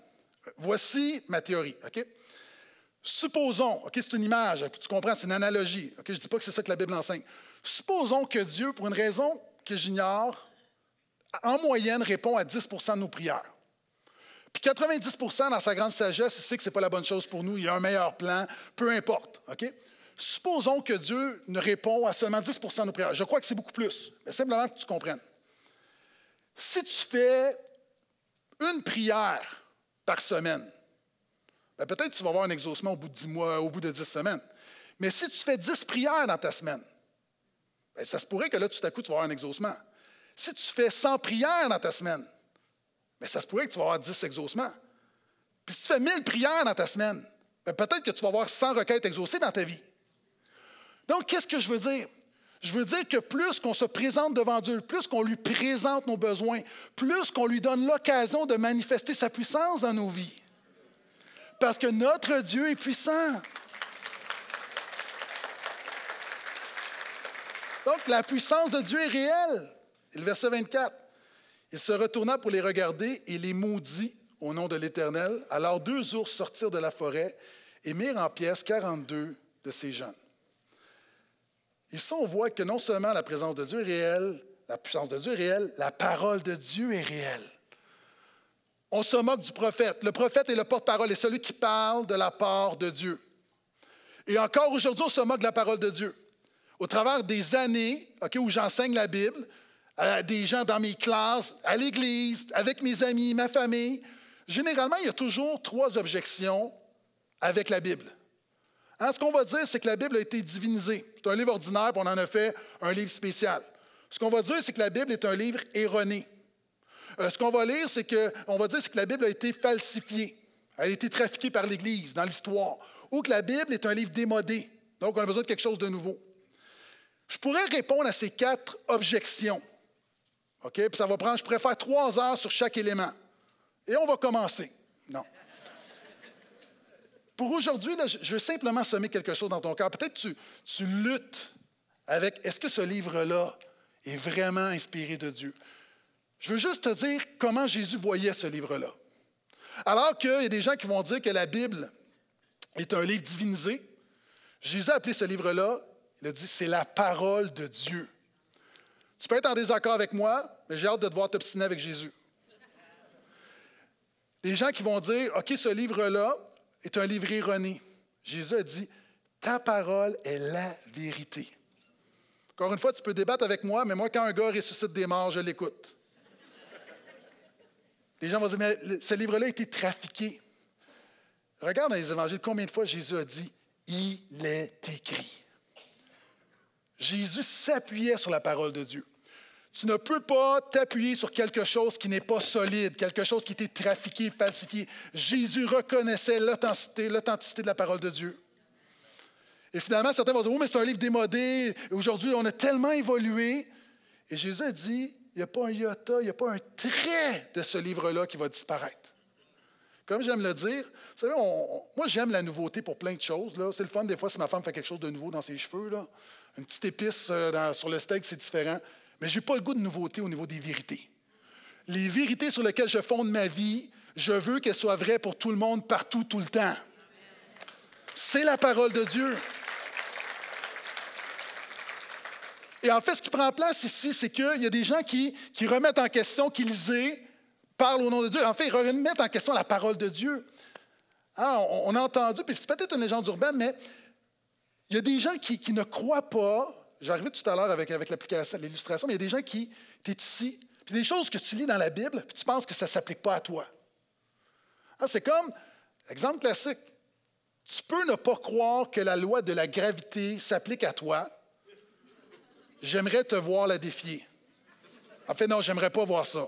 S1: Voici ma théorie. OK? Supposons, OK, c'est une image, tu comprends, c'est une analogie. Je ne dis pas que c'est ça que la Bible enseigne. Supposons que Dieu, pour une raison que j'ignore, en moyenne répond à 10% de nos prières. Puis 90% dans sa grande sagesse, il sait que ce n'est pas la bonne chose pour nous, il y a un meilleur plan, peu importe. OK? Supposons que Dieu ne répond à seulement 10% de nos prières. Je crois que c'est beaucoup plus, mais simplement que tu comprennes. Si tu fais une prière par semaine, ben, peut-être tu vas avoir un exaucement au bout de 10 mois, au bout de 10 semaines. Mais si tu fais 10 prières dans ta semaine, ben, ça se pourrait que là, tout à coup, tu vas avoir un exaucement. Si tu fais 100 prières dans ta semaine, ben, ça se pourrait que tu vas avoir 10 exaucements. Puis si tu fais 1000 prières dans ta semaine, peut-être que tu vas avoir 100 requêtes exaucées dans ta vie. Donc, qu'est-ce que je veux dire? Je veux dire que plus qu'on se présente devant Dieu, plus qu'on lui présente nos besoins, plus qu'on lui donne l'occasion de manifester sa puissance dans nos vies. Parce que notre Dieu est puissant. Donc, la puissance de Dieu est réelle. Et le verset 24. Il se retourna pour les regarder et les maudit au nom de l'Éternel. Alors deux ours sortirent de la forêt et mirent en pièces 42 de ces jeunes. Ici, on voit que non seulement la présence de Dieu est réelle, la puissance de Dieu est réelle, la parole de Dieu est réelle. On se moque du prophète. Le prophète est le porte-parole, et celui qui parle de la part de Dieu. Et encore aujourd'hui, on se moque de la parole de Dieu. Au travers des années où j'enseigne la Bible, à des gens dans mes classes, à l'église, avec mes amis, ma famille, généralement, il y a toujours trois objections avec la Bible. Hein, ce qu'on va dire, c'est que la Bible a été divinisée. C'est un livre ordinaire, puis on en a fait un livre spécial. Ce qu'on va dire, c'est que la Bible est un livre erroné. Euh, ce qu'on va lire, c'est que, on va dire, c'est que la Bible a été falsifiée. Elle a été trafiquée par l'Église dans l'histoire. Ou que la Bible est un livre démodé. Donc, on a besoin de quelque chose de nouveau. Je pourrais répondre à ces quatre objections. OK? Puis ça va prendre, je pourrais faire trois heures sur chaque élément. Et on va commencer. Non. Pour aujourd'hui, je veux simplement semer quelque chose dans ton cœur. Peut-être que tu, luttes avec est-ce que ce livre-là est vraiment inspiré de Dieu? Je veux juste te dire comment Jésus voyait ce livre-là. Alors qu'il y a des gens qui vont dire que la Bible est un livre divinisé, Jésus a appelé ce livre-là, il a dit, c'est la parole de Dieu. Tu peux être en désaccord avec moi, mais j'ai hâte de te voir t'obstiner avec Jésus. Des gens qui vont dire, OK, ce livre-là est un livre erroné. Jésus a dit, ta parole est la vérité. Encore une fois, tu peux débattre avec moi, mais moi, quand un gars ressuscite des morts, je l'écoute. Les gens vont dire, mais ce livre-là a été trafiqué. Regarde dans les évangiles combien de fois Jésus a dit, il est écrit. Jésus s'appuyait sur la parole de Dieu. Tu ne peux pas t'appuyer sur quelque chose qui n'est pas solide, quelque chose qui était trafiqué, falsifié. Jésus reconnaissait l'authenticité, l'authenticité de la parole de Dieu. Et finalement, certains vont dire, oh, mais c'est un livre démodé. Aujourd'hui, on a tellement évolué. Et Jésus a dit, il n'y a pas un iota, il n'y a pas un trait de ce livre-là qui va disparaître. Comme j'aime le dire, vous savez, moi j'aime la nouveauté pour plein de choses. C'est le fun des fois si ma femme fait quelque chose de nouveau dans ses cheveux. Là. Une petite épice euh, sur le steak, c'est différent. Mais je n'ai pas le goût de nouveauté au niveau des vérités. Les vérités sur lesquelles je fonde ma vie, je veux qu'elles soient vraies pour tout le monde, partout, tout le temps. C'est la parole de Dieu. Et en fait, ce qui prend place ici, c'est qu'il y a des gens qui, remettent en question, qui lisaient, parlent au nom de Dieu. En fait, ils remettent en question la parole de Dieu. Ah, on, a entendu, puis c'est peut-être une légende urbaine, mais il y a des gens qui, ne croient pas. J'arrivais tout à l'heure avec, l'illustration, mais il y a des gens qui, tu es ici, puis des choses que tu lis dans la Bible, puis tu penses que ça ne s'applique pas à toi. Ah, c'est comme, exemple classique, tu peux ne pas croire que la loi de la gravité s'applique à toi, J'aimerais te voir la défier. En fait, non, j'aimerais pas voir ça.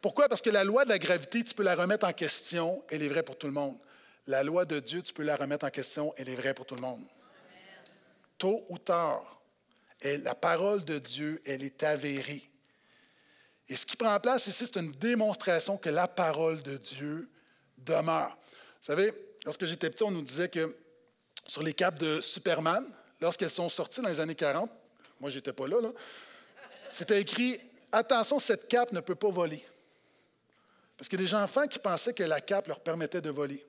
S1: Pourquoi? Parce que la loi de la gravité, tu peux la remettre en question, elle est vraie pour tout le monde. La loi de Dieu, tu peux la remettre en question, elle est vraie pour tout le monde. Tôt ou tard, la parole de Dieu, elle est avérée. Et ce qui prend place ici, c'est une démonstration que la parole de Dieu demeure. Vous savez, lorsque j'étais petit, on nous disait que sur les capes de Superman, lorsqu'elles sont sorties dans les années 40, moi, je n'étais pas là, c'était écrit Attention, cette cape ne peut pas voler. Parce qu'il y a des enfants qui pensaient que la cape leur permettait de voler.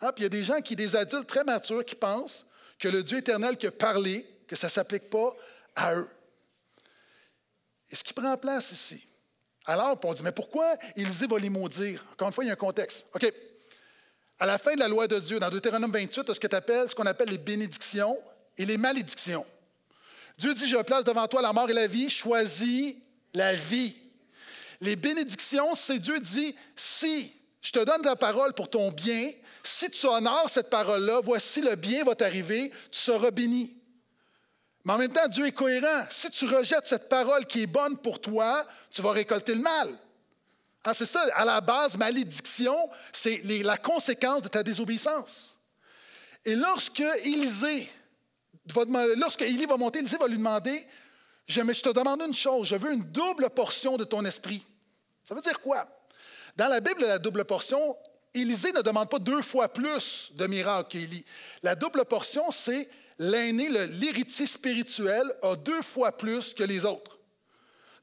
S1: Ah, puis il y a des gens qui, des adultes très matures, qui pensent que le Dieu éternel qui a que ça ne s'applique pas à eux. Et ce qui prend place ici. Alors, on dit, mais pourquoi Élisée va les maudire? Encore une fois, il y a un contexte. OK. À la fin de la loi de Dieu, dans Deutéronome 28, ce ce qu'on appelle les bénédictions et les malédictions. Dieu dit, je place devant toi la mort et la vie, choisis la vie. Les bénédictions, c'est Dieu dit, si je te donne ta parole pour ton bien, si tu honores cette parole-là, voici le bien va t'arriver, tu seras béni. Mais en même temps, Dieu est cohérent. Si tu rejettes cette parole qui est bonne pour toi, tu vas récolter le mal. Ah, c'est ça, à la base, malédiction, c'est la conséquence de ta désobéissance. Et lorsque Élisée lorsque Élie va monter, Élisée va lui demander je te demande une chose, je veux une double portion de ton esprit. Ça veut dire quoi? Dans la Bible, la double portion, Élisée ne demande pas deux fois plus de miracles qu'Élie. La double portion, c'est l'aîné, l'héritier spirituel, a deux fois plus que les autres.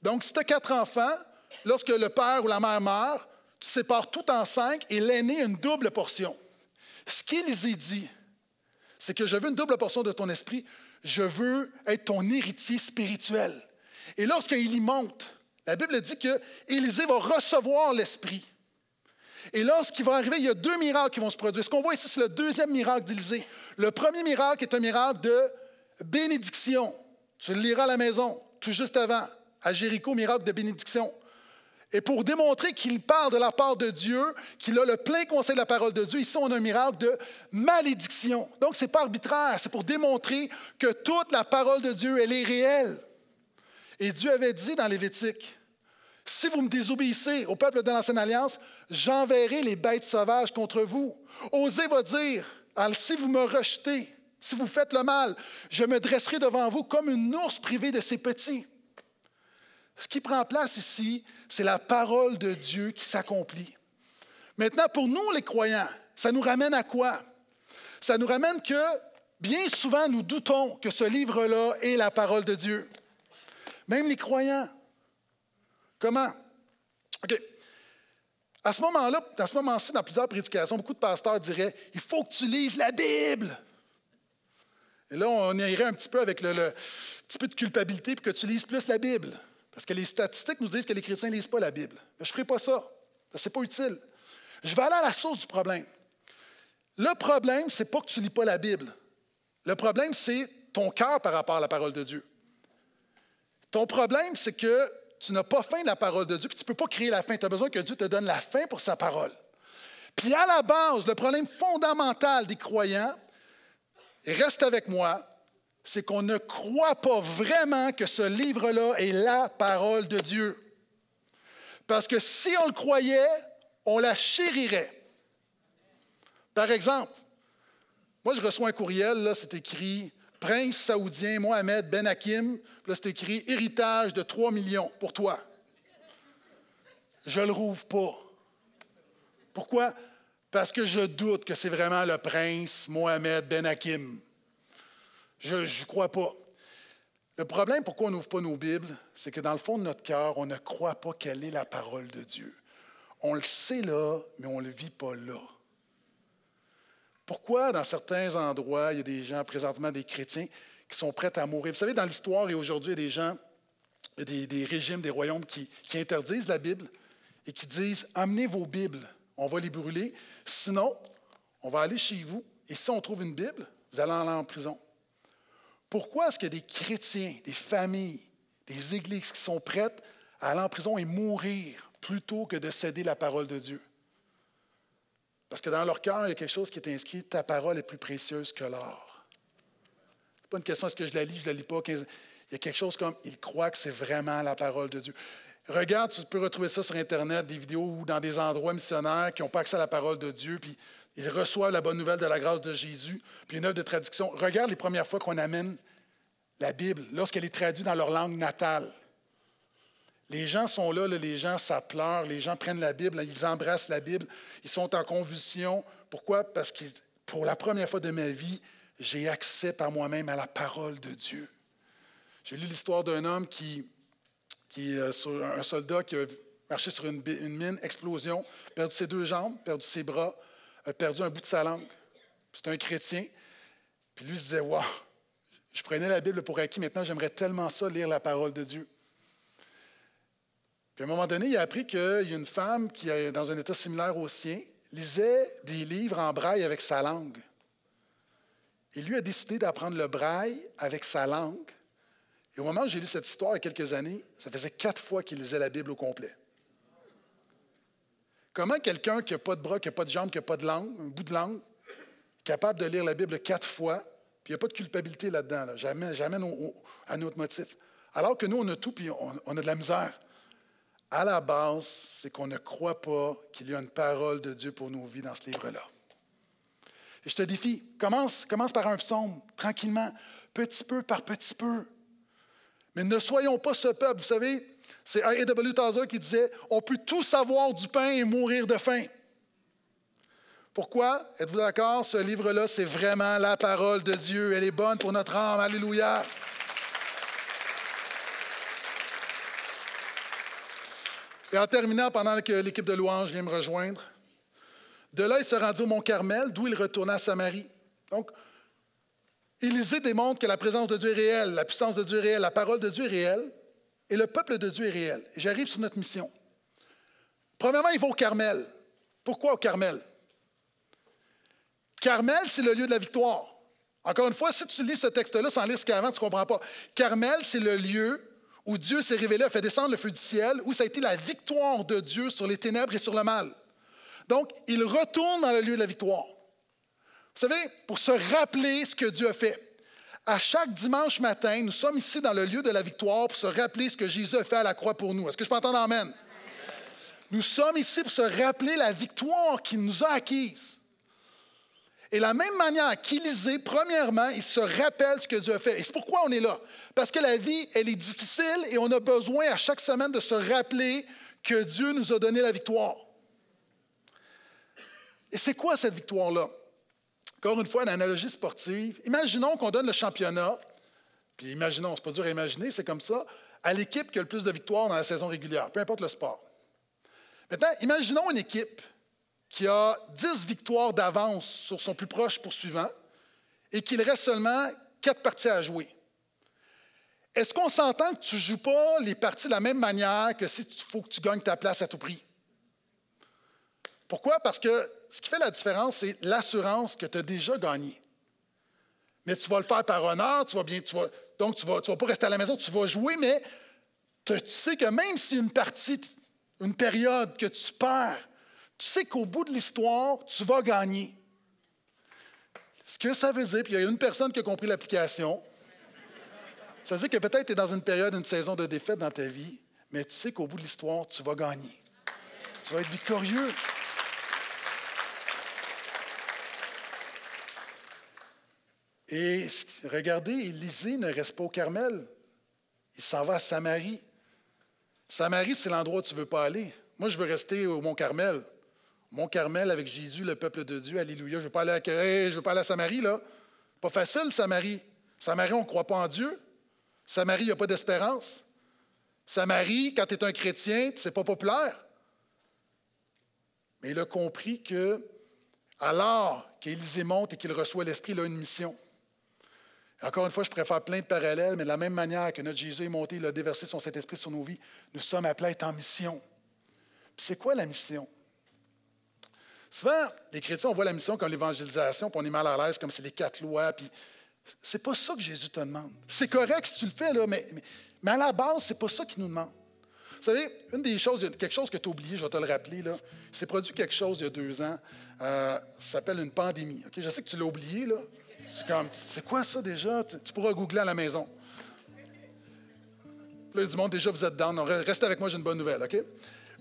S1: Donc, si tu as quatre enfants, lorsque le père ou la mère meurt, tu sépares tout en cinq et l'aîné a une double portion. Ce qu'Élisée dit, c'est que je veux une double portion de ton esprit. Je veux être ton héritier spirituel. Et lorsqu'il y monte, la Bible dit que Élisée va recevoir l'esprit. Et lorsqu'il va arriver, il y a deux miracles qui vont se produire. Ce qu'on voit ici, c'est le deuxième miracle d'Élisée. Le premier miracle est un miracle de bénédiction. Tu le liras à la maison. tout juste avant, à Jéricho, miracle de bénédiction. Et pour démontrer qu'il parle de la part de Dieu, qu'il a le plein conseil de la parole de Dieu, ici on a un miracle de malédiction. Donc ce n'est pas arbitraire, c'est pour démontrer que toute la parole de Dieu, elle est réelle. Et Dieu avait dit dans Lévitique, si vous me désobéissez au peuple de l'Ancienne Alliance, j'enverrai les bêtes sauvages contre vous. Osez va dire, si vous me rejetez, si vous faites le mal, je me dresserai devant vous comme une ours privée de ses petits. Ce qui prend place ici, c'est la parole de Dieu qui s'accomplit. Maintenant, pour nous, les croyants, ça nous ramène à quoi? Ça nous ramène que bien souvent, nous doutons que ce livre-là est la parole de Dieu. Même les croyants. Comment? À ce moment-là, à ce moment-ci, dans plusieurs prédications, beaucoup de pasteurs diraient Il faut que tu lises la Bible. Et là, on irait un petit peu avec le, petit peu de culpabilité pour que tu lises plus la Bible. Parce que les statistiques nous disent que les chrétiens ne lisent pas la Bible. je ne ferai pas ça. Ce n'est pas utile. Je vais aller à la source du problème. Le problème, ce n'est pas que tu ne lis pas la Bible. Le problème, c'est ton cœur par rapport à la parole de Dieu. Ton problème, c'est que tu n'as pas faim de la parole de Dieu, puis tu ne peux pas créer la faim. Tu as besoin que Dieu te donne la faim pour sa parole. Puis à la base, le problème fondamental des croyants, et reste avec moi, c'est qu'on ne croit pas vraiment que ce livre-là est la parole de Dieu. Parce que si on le croyait, on la chérirait. Par exemple, moi je reçois un courriel, là c'est écrit Prince saoudien Mohamed Ben Hakim, là c'est écrit Héritage de 3 millions pour toi. Je le rouvre pas. Pourquoi? Parce que je doute que c'est vraiment le prince Mohamed Ben Hakim. Je ne crois pas. Le problème, pourquoi on n'ouvre pas nos Bibles, c'est que dans le fond de notre cœur, on ne croit pas quelle est la parole de Dieu. On le sait là, mais on ne le vit pas là. Pourquoi, dans certains endroits, il y a des gens, présentement des chrétiens, qui sont prêts à mourir? Vous savez, dans l'histoire et aujourd'hui, il y a des gens, des, régimes, des royaumes qui, qui interdisent la Bible et qui disent Amenez vos Bibles, on va les brûler. Sinon, on va aller chez vous et si on trouve une Bible, vous allez aller en prison. Pourquoi est-ce qu'il y a des chrétiens, des familles, des églises qui sont prêtes à aller en prison et mourir plutôt que de céder la parole de Dieu? Parce que dans leur cœur, il y a quelque chose qui est inscrit, ta parole est plus précieuse que l'or. Ce n'est pas une question, est-ce que je la lis, je ne la lis pas. Il y a quelque chose comme, ils croient que c'est vraiment la parole de Dieu. Regarde, tu peux retrouver ça sur Internet, des vidéos ou dans des endroits missionnaires qui n'ont pas accès à la parole de Dieu, puis ils reçoivent la bonne nouvelle de la grâce de Jésus, puis une œuvre de traduction. Regarde les premières fois qu'on amène la Bible, lorsqu'elle est traduite dans leur langue natale. Les gens sont là, les gens, ça pleure, les gens prennent la Bible, ils embrassent la Bible, ils sont en convulsion. Pourquoi? Parce que pour la première fois de ma vie, j'ai accès par moi-même à la parole de Dieu. J'ai lu l'histoire d'un homme qui, qui euh, un soldat qui a marché sur une mine, explosion, perdu ses deux jambes, perdu ses bras, a perdu un bout de sa langue. C'est un chrétien. Puis lui se disait, waouh, je prenais la Bible pour acquis, maintenant j'aimerais tellement ça, lire la parole de Dieu. Puis à un moment donné, il a appris qu'il y a une femme qui, est dans un état similaire au sien, lisait des livres en braille avec sa langue. Et lui a décidé d'apprendre le braille avec sa langue. Et au moment où j'ai lu cette histoire il y a quelques années, ça faisait quatre fois qu'il lisait la Bible au complet. Comment quelqu'un qui n'a pas de bras, qui n'a pas de jambes, qui n'a pas de langue, un bout de langue, capable de lire la Bible quatre fois, puis il n'y a pas de culpabilité là-dedans, jamais, jamais à notre motif? Alors que nous, on a tout, puis on, a de la misère. À la base, c'est qu'on ne croit pas qu'il y a une parole de Dieu pour nos vies dans ce livre-là. Et je te défie, commence, commence par un psaume, tranquillement, petit peu par petit peu. Mais ne soyons pas ce peuple. Vous savez, c'est A.W. Tozer qui disait On peut tout savoir du pain et mourir de faim. Pourquoi? Êtes-vous d'accord? Ce livre-là, c'est vraiment la parole de Dieu. Elle est bonne pour notre âme. Alléluia. Et en terminant, pendant que l'équipe de louange vient me rejoindre, de là, il se rendit au Mont Carmel, d'où il retourna à Samarie. Donc, Élisée démontre que la présence de Dieu est réelle, la puissance de Dieu est réelle, la parole de Dieu est réelle. Et le peuple de Dieu est réel. J'arrive sur notre mission. Premièrement, il va au Carmel. Pourquoi au Carmel? Carmel, c'est le lieu de la victoire. Encore une fois, si tu lis ce texte-là sans lire ce qu'il tu ne comprends pas. Carmel, c'est le lieu où Dieu s'est révélé, a fait descendre le feu du ciel, où ça a été la victoire de Dieu sur les ténèbres et sur le mal. Donc, il retourne dans le lieu de la victoire. Vous savez, pour se rappeler ce que Dieu a fait. À chaque dimanche matin, nous sommes ici dans le lieu de la victoire pour se rappeler ce que Jésus a fait à la croix pour nous. Est-ce que je peux entendre Amen? Nous sommes ici pour se rappeler la victoire qu'il nous a acquise. Et la même manière qu'Élisée, premièrement, il se rappelle ce que Dieu a fait. Et c'est pourquoi on est là. Parce que la vie, elle est difficile et on a besoin à chaque semaine de se rappeler que Dieu nous a donné la victoire. Et c'est quoi cette victoire-là? Encore une fois, une analogie sportive. Imaginons qu'on donne le championnat, puis imaginons, c'est pas dur à imaginer, c'est comme ça, à l'équipe qui a le plus de victoires dans la saison régulière, peu importe le sport. Maintenant, imaginons une équipe qui a 10 victoires d'avance sur son plus proche poursuivant et qu'il reste seulement 4 parties à jouer. Est-ce qu'on s'entend que tu ne joues pas les parties de la même manière que si il faut que tu gagnes ta place à tout prix? Pourquoi? Parce que ce qui fait la différence, c'est l'assurance que tu as déjà gagné. Mais tu vas le faire par honneur, tu vas bien, tu vas, donc tu ne vas, tu vas pas rester à la maison, tu vas jouer, mais tu sais que même si une partie, une période que tu perds, tu sais qu'au bout de l'histoire, tu vas gagner. Ce que ça veut dire, puis il y a une personne qui a compris l'application, ça veut dire que peut-être tu es dans une période, une saison de défaite dans ta vie, mais tu sais qu'au bout de l'histoire, tu vas gagner. Tu vas être victorieux. Et regardez, Élisée ne reste pas au Carmel. Il s'en va à Samarie. Samarie, c'est l'endroit où tu ne veux pas aller. Moi, je veux rester au Mont Carmel. Mont Carmel avec Jésus, le peuple de Dieu, Alléluia. Je ne veux pas aller à, je veux pas à Samarie, là. Pas facile, Samarie. Samarie, on ne croit pas en Dieu. Samarie, il n'y a pas d'espérance. Samarie, quand tu es un chrétien, c'est pas populaire. Mais il a compris que, alors qu'Élisée monte et qu'il reçoit l'Esprit, il a une mission. Encore une fois, je préfère plein de parallèles, mais de la même manière que notre Jésus est monté, il a déversé son Saint-Esprit sur nos vies, nous sommes appelés à être en mission. c'est quoi la mission? Souvent, les chrétiens, on voit la mission comme l'évangélisation, puis on est mal à l'aise, comme c'est les quatre lois, puis c'est pas ça que Jésus te demande. C'est correct si tu le fais, là, mais, à la base, c'est pas ça qu'il nous demande. Vous savez, une des choses, quelque chose que tu as oublié, je vais te le rappeler, là, c'est produit quelque chose il y a deux ans, euh, ça s'appelle une pandémie. Je sais que tu l'as oublié, là. C'est comme, c'est quoi ça déjà? Tu, pourras googler à la maison. Là, du monde, déjà, vous êtes down. restez avec moi, j'ai une bonne nouvelle, OK?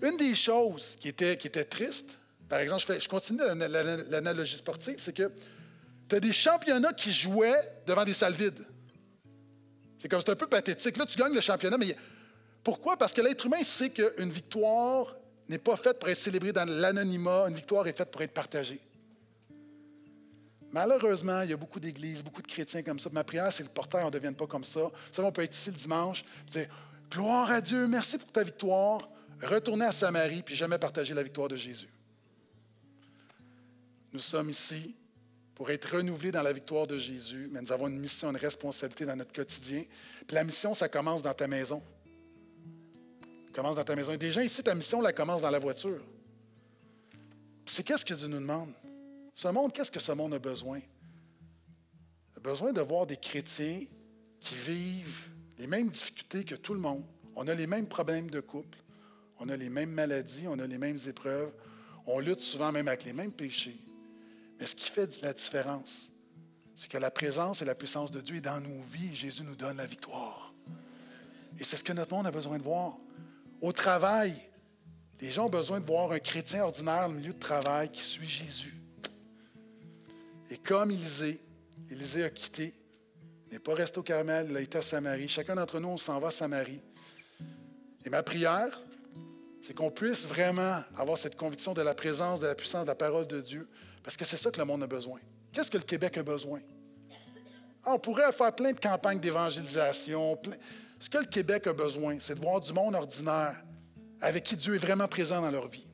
S1: Une des choses qui était, qui était triste, par exemple, je, continue l'analogie sportive, c'est que tu as des championnats qui jouaient devant des salles vides. C'est comme c'est un peu pathétique. Là, tu gagnes le championnat, mais pourquoi? Parce que l'être humain sait qu'une victoire n'est pas faite pour être célébrée dans l'anonymat, une victoire est faite pour être partagée. Malheureusement, il y a beaucoup d'églises, beaucoup de chrétiens comme ça. Ma prière, c'est le portail, on ne devienne pas comme ça. Ça, on peut être ici le dimanche, dire Gloire à Dieu, merci pour ta victoire. Retourner à Samarie, puis jamais partager la victoire de Jésus. Nous sommes ici pour être renouvelés dans la victoire de Jésus, mais nous avons une mission, une responsabilité dans notre quotidien. Puis la mission, ça commence dans ta maison. Ça commence dans ta maison. Et des gens ici, ta mission, la commence dans la voiture. C'est qu'est-ce que Dieu nous demande? Ce monde, qu'est-ce que ce monde a besoin? Il a besoin de voir des chrétiens qui vivent les mêmes difficultés que tout le monde. On a les mêmes problèmes de couple, on a les mêmes maladies, on a les mêmes épreuves, on lutte souvent même avec les mêmes péchés. Mais ce qui fait la différence, c'est que la présence et la puissance de Dieu est dans nos vies. Jésus nous donne la victoire. Et c'est ce que notre monde a besoin de voir. Au travail, les gens ont besoin de voir un chrétien ordinaire au milieu de travail qui suit Jésus. Et comme Élisée, Élisée a quitté, n'est pas resté au Carmel, il a été à Samarie. Chacun d'entre nous, on s'en va à Samarie. Et ma prière, c'est qu'on puisse vraiment avoir cette conviction de la présence, de la puissance de la parole de Dieu, parce que c'est ça que le monde a besoin. Qu'est-ce que le Québec a besoin? Ah, on pourrait faire plein de campagnes d'évangélisation. Ce que le Québec a besoin, c'est de voir du monde ordinaire avec qui Dieu est vraiment présent dans leur vie.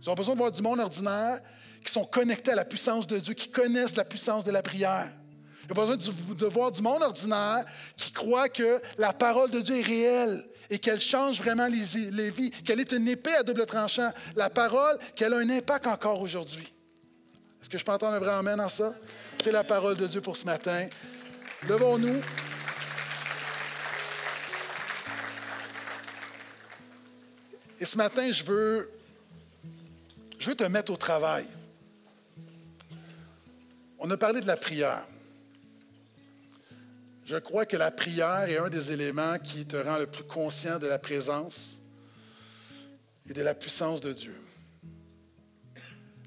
S1: Ils ont besoin de voir du monde ordinaire qui sont connectés à la puissance de Dieu, qui connaissent la puissance de la prière. Ils ont besoin de, voir du monde ordinaire qui croit que la parole de Dieu est réelle et qu'elle change vraiment les, les vies, qu'elle est une épée à double tranchant. La parole, qu'elle a un impact encore aujourd'hui. Est-ce que je peux entendre un vrai amen en ça? C'est la parole de Dieu pour ce matin. Levons-nous. Et ce matin, je veux, je veux te mettre au travail. On a parlé de la prière. Je crois que la prière est un des éléments qui te rend le plus conscient de la présence et de la puissance de Dieu.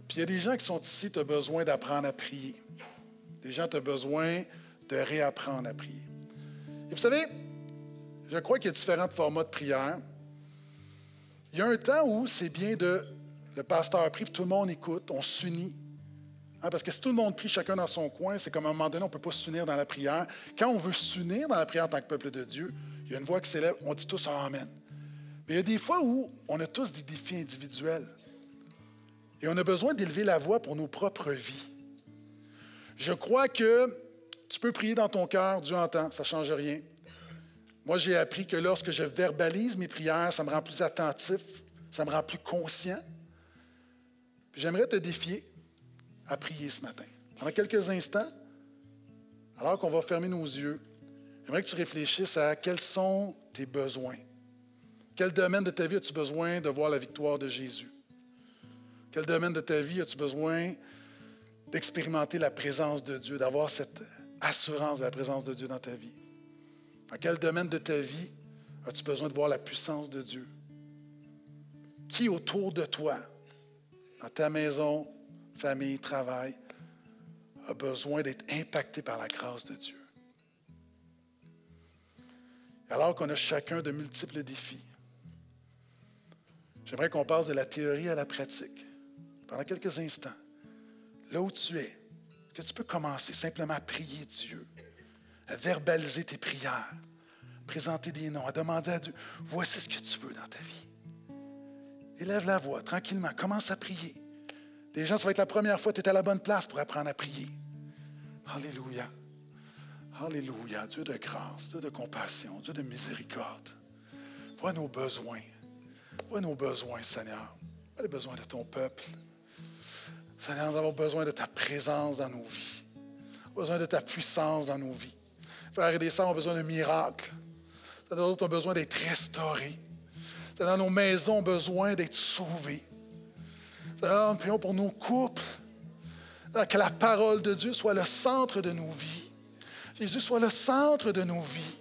S1: Puis il y a des gens qui sont ici, tu as besoin d'apprendre à prier. Des gens, tu as besoin de réapprendre à prier. Et vous savez, je crois qu'il y a différents formats de prière. Il y a un temps où c'est bien de. Le pasteur prie, puis tout le monde écoute, on s'unit. Hein, parce que si tout le monde prie chacun dans son coin, c'est comme à un moment donné, on ne peut pas s'unir dans la prière. Quand on veut s'unir dans la prière en tant que peuple de Dieu, il y a une voix qui s'élève, on dit tous Amen. Mais il y a des fois où on a tous des défis individuels. Et on a besoin d'élever la voix pour nos propres vies. Je crois que tu peux prier dans ton cœur, Dieu entend, ça ne change rien. Moi, j'ai appris que lorsque je verbalise mes prières, ça me rend plus attentif, ça me rend plus conscient. J'aimerais te défier à prier ce matin. Pendant quelques instants, alors qu'on va fermer nos yeux, j'aimerais que tu réfléchisses à quels sont tes besoins. Quel domaine de ta vie as-tu besoin de voir la victoire de Jésus? Quel domaine de ta vie as-tu besoin d'expérimenter la présence de Dieu, d'avoir cette assurance de la présence de Dieu dans ta vie? Dans quel domaine de ta vie as-tu besoin de voir la puissance de Dieu? Qui autour de toi, dans ta maison, famille, travail, a besoin d'être impacté par la grâce de Dieu? Alors qu'on a chacun de multiples défis, j'aimerais qu'on passe de la théorie à la pratique pendant quelques instants. Là où tu es, que tu peux commencer simplement à prier Dieu, à verbaliser tes prières, présenter des noms, à demander à Dieu, voici ce que tu veux dans ta vie. Élève la voix tranquillement, commence à prier. Les gens, ça va être la première fois que tu es à la bonne place pour apprendre à prier. Alléluia. Alléluia. Dieu de grâce, Dieu de compassion, Dieu de miséricorde. Vois nos besoins. Vois nos besoins, Seigneur. Vois les besoins de ton peuple. Seigneur, nous avons besoin de ta présence dans nos vies. besoin de ta puissance dans nos vies. Frères et sœurs ont besoin de miracles. Seigneur, nous avons besoin d'être restaurés. Seigneur, nos maisons ont besoin d'être sauvées. Seigneur, nous prions pour nos couples. Que la parole de Dieu soit le centre de nos vies. Jésus soit le centre de nos vies.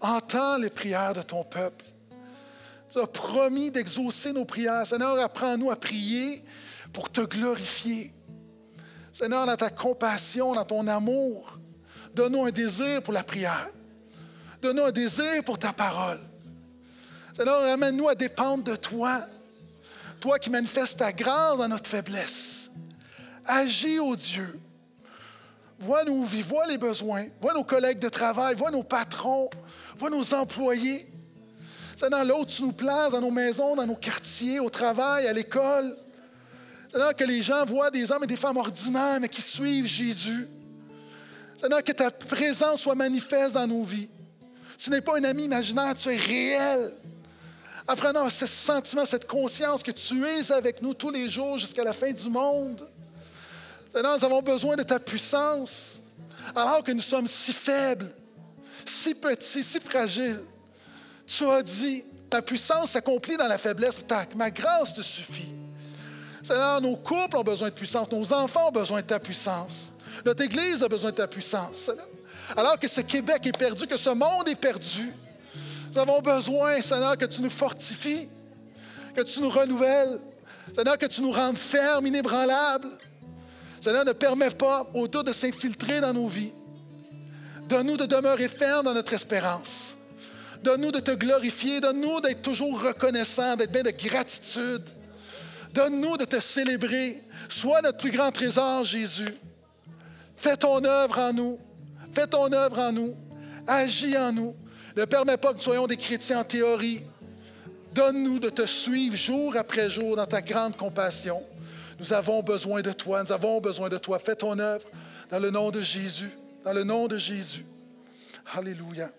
S1: Entends les prières de ton peuple. Tu as promis d'exaucer nos prières. Seigneur, apprends-nous à prier pour te glorifier. Seigneur, dans ta compassion, dans ton amour, donne-nous un désir pour la prière. Donne-nous un désir pour ta parole. Seigneur, amène-nous à dépendre de toi. Toi qui manifestes ta grâce dans notre faiblesse. Agis, ô Dieu. Vois nos vies, vois les besoins, vois nos collègues de travail, vois nos patrons, vois nos employés. Seigneur, là où tu nous places, dans nos maisons, dans nos quartiers, au travail, à l'école. Seigneur, que les gens voient des hommes et des femmes ordinaires, mais qui suivent Jésus. Seigneur, que ta présence soit manifeste dans nos vies. Tu n'es pas un ami imaginaire, tu es réel. Apprenons ce sentiment, cette conscience que tu es avec nous tous les jours jusqu'à la fin du monde. Seigneur, nous avons besoin de ta puissance, alors que nous sommes si faibles, si petits, si fragiles. Tu as dit, ta puissance s'accomplit dans la faiblesse, ma grâce te suffit. Seigneur, nos couples ont besoin de puissance, nos enfants ont besoin de ta puissance, notre Église a besoin de ta puissance. Alors que ce Québec est perdu, que ce monde est perdu, nous avons besoin, Seigneur, que tu nous fortifies, que tu nous renouvelles, Seigneur, que tu nous rendes fermes, inébranlables. Seigneur, ne permets pas au doute de s'infiltrer dans nos vies. Donne-nous de demeurer fermes dans notre espérance. Donne-nous de te glorifier. Donne-nous d'être toujours reconnaissants, d'être bien de gratitude. Donne-nous de te célébrer. Sois notre plus grand trésor, Jésus. Fais ton œuvre en nous. Fais ton œuvre en nous. Agis en nous. Ne permets pas que nous soyons des chrétiens en théorie. Donne-nous de te suivre jour après jour dans ta grande compassion. Nous avons besoin de toi, nous avons besoin de toi. Fais ton œuvre dans le nom de Jésus, dans le nom de Jésus. Alléluia.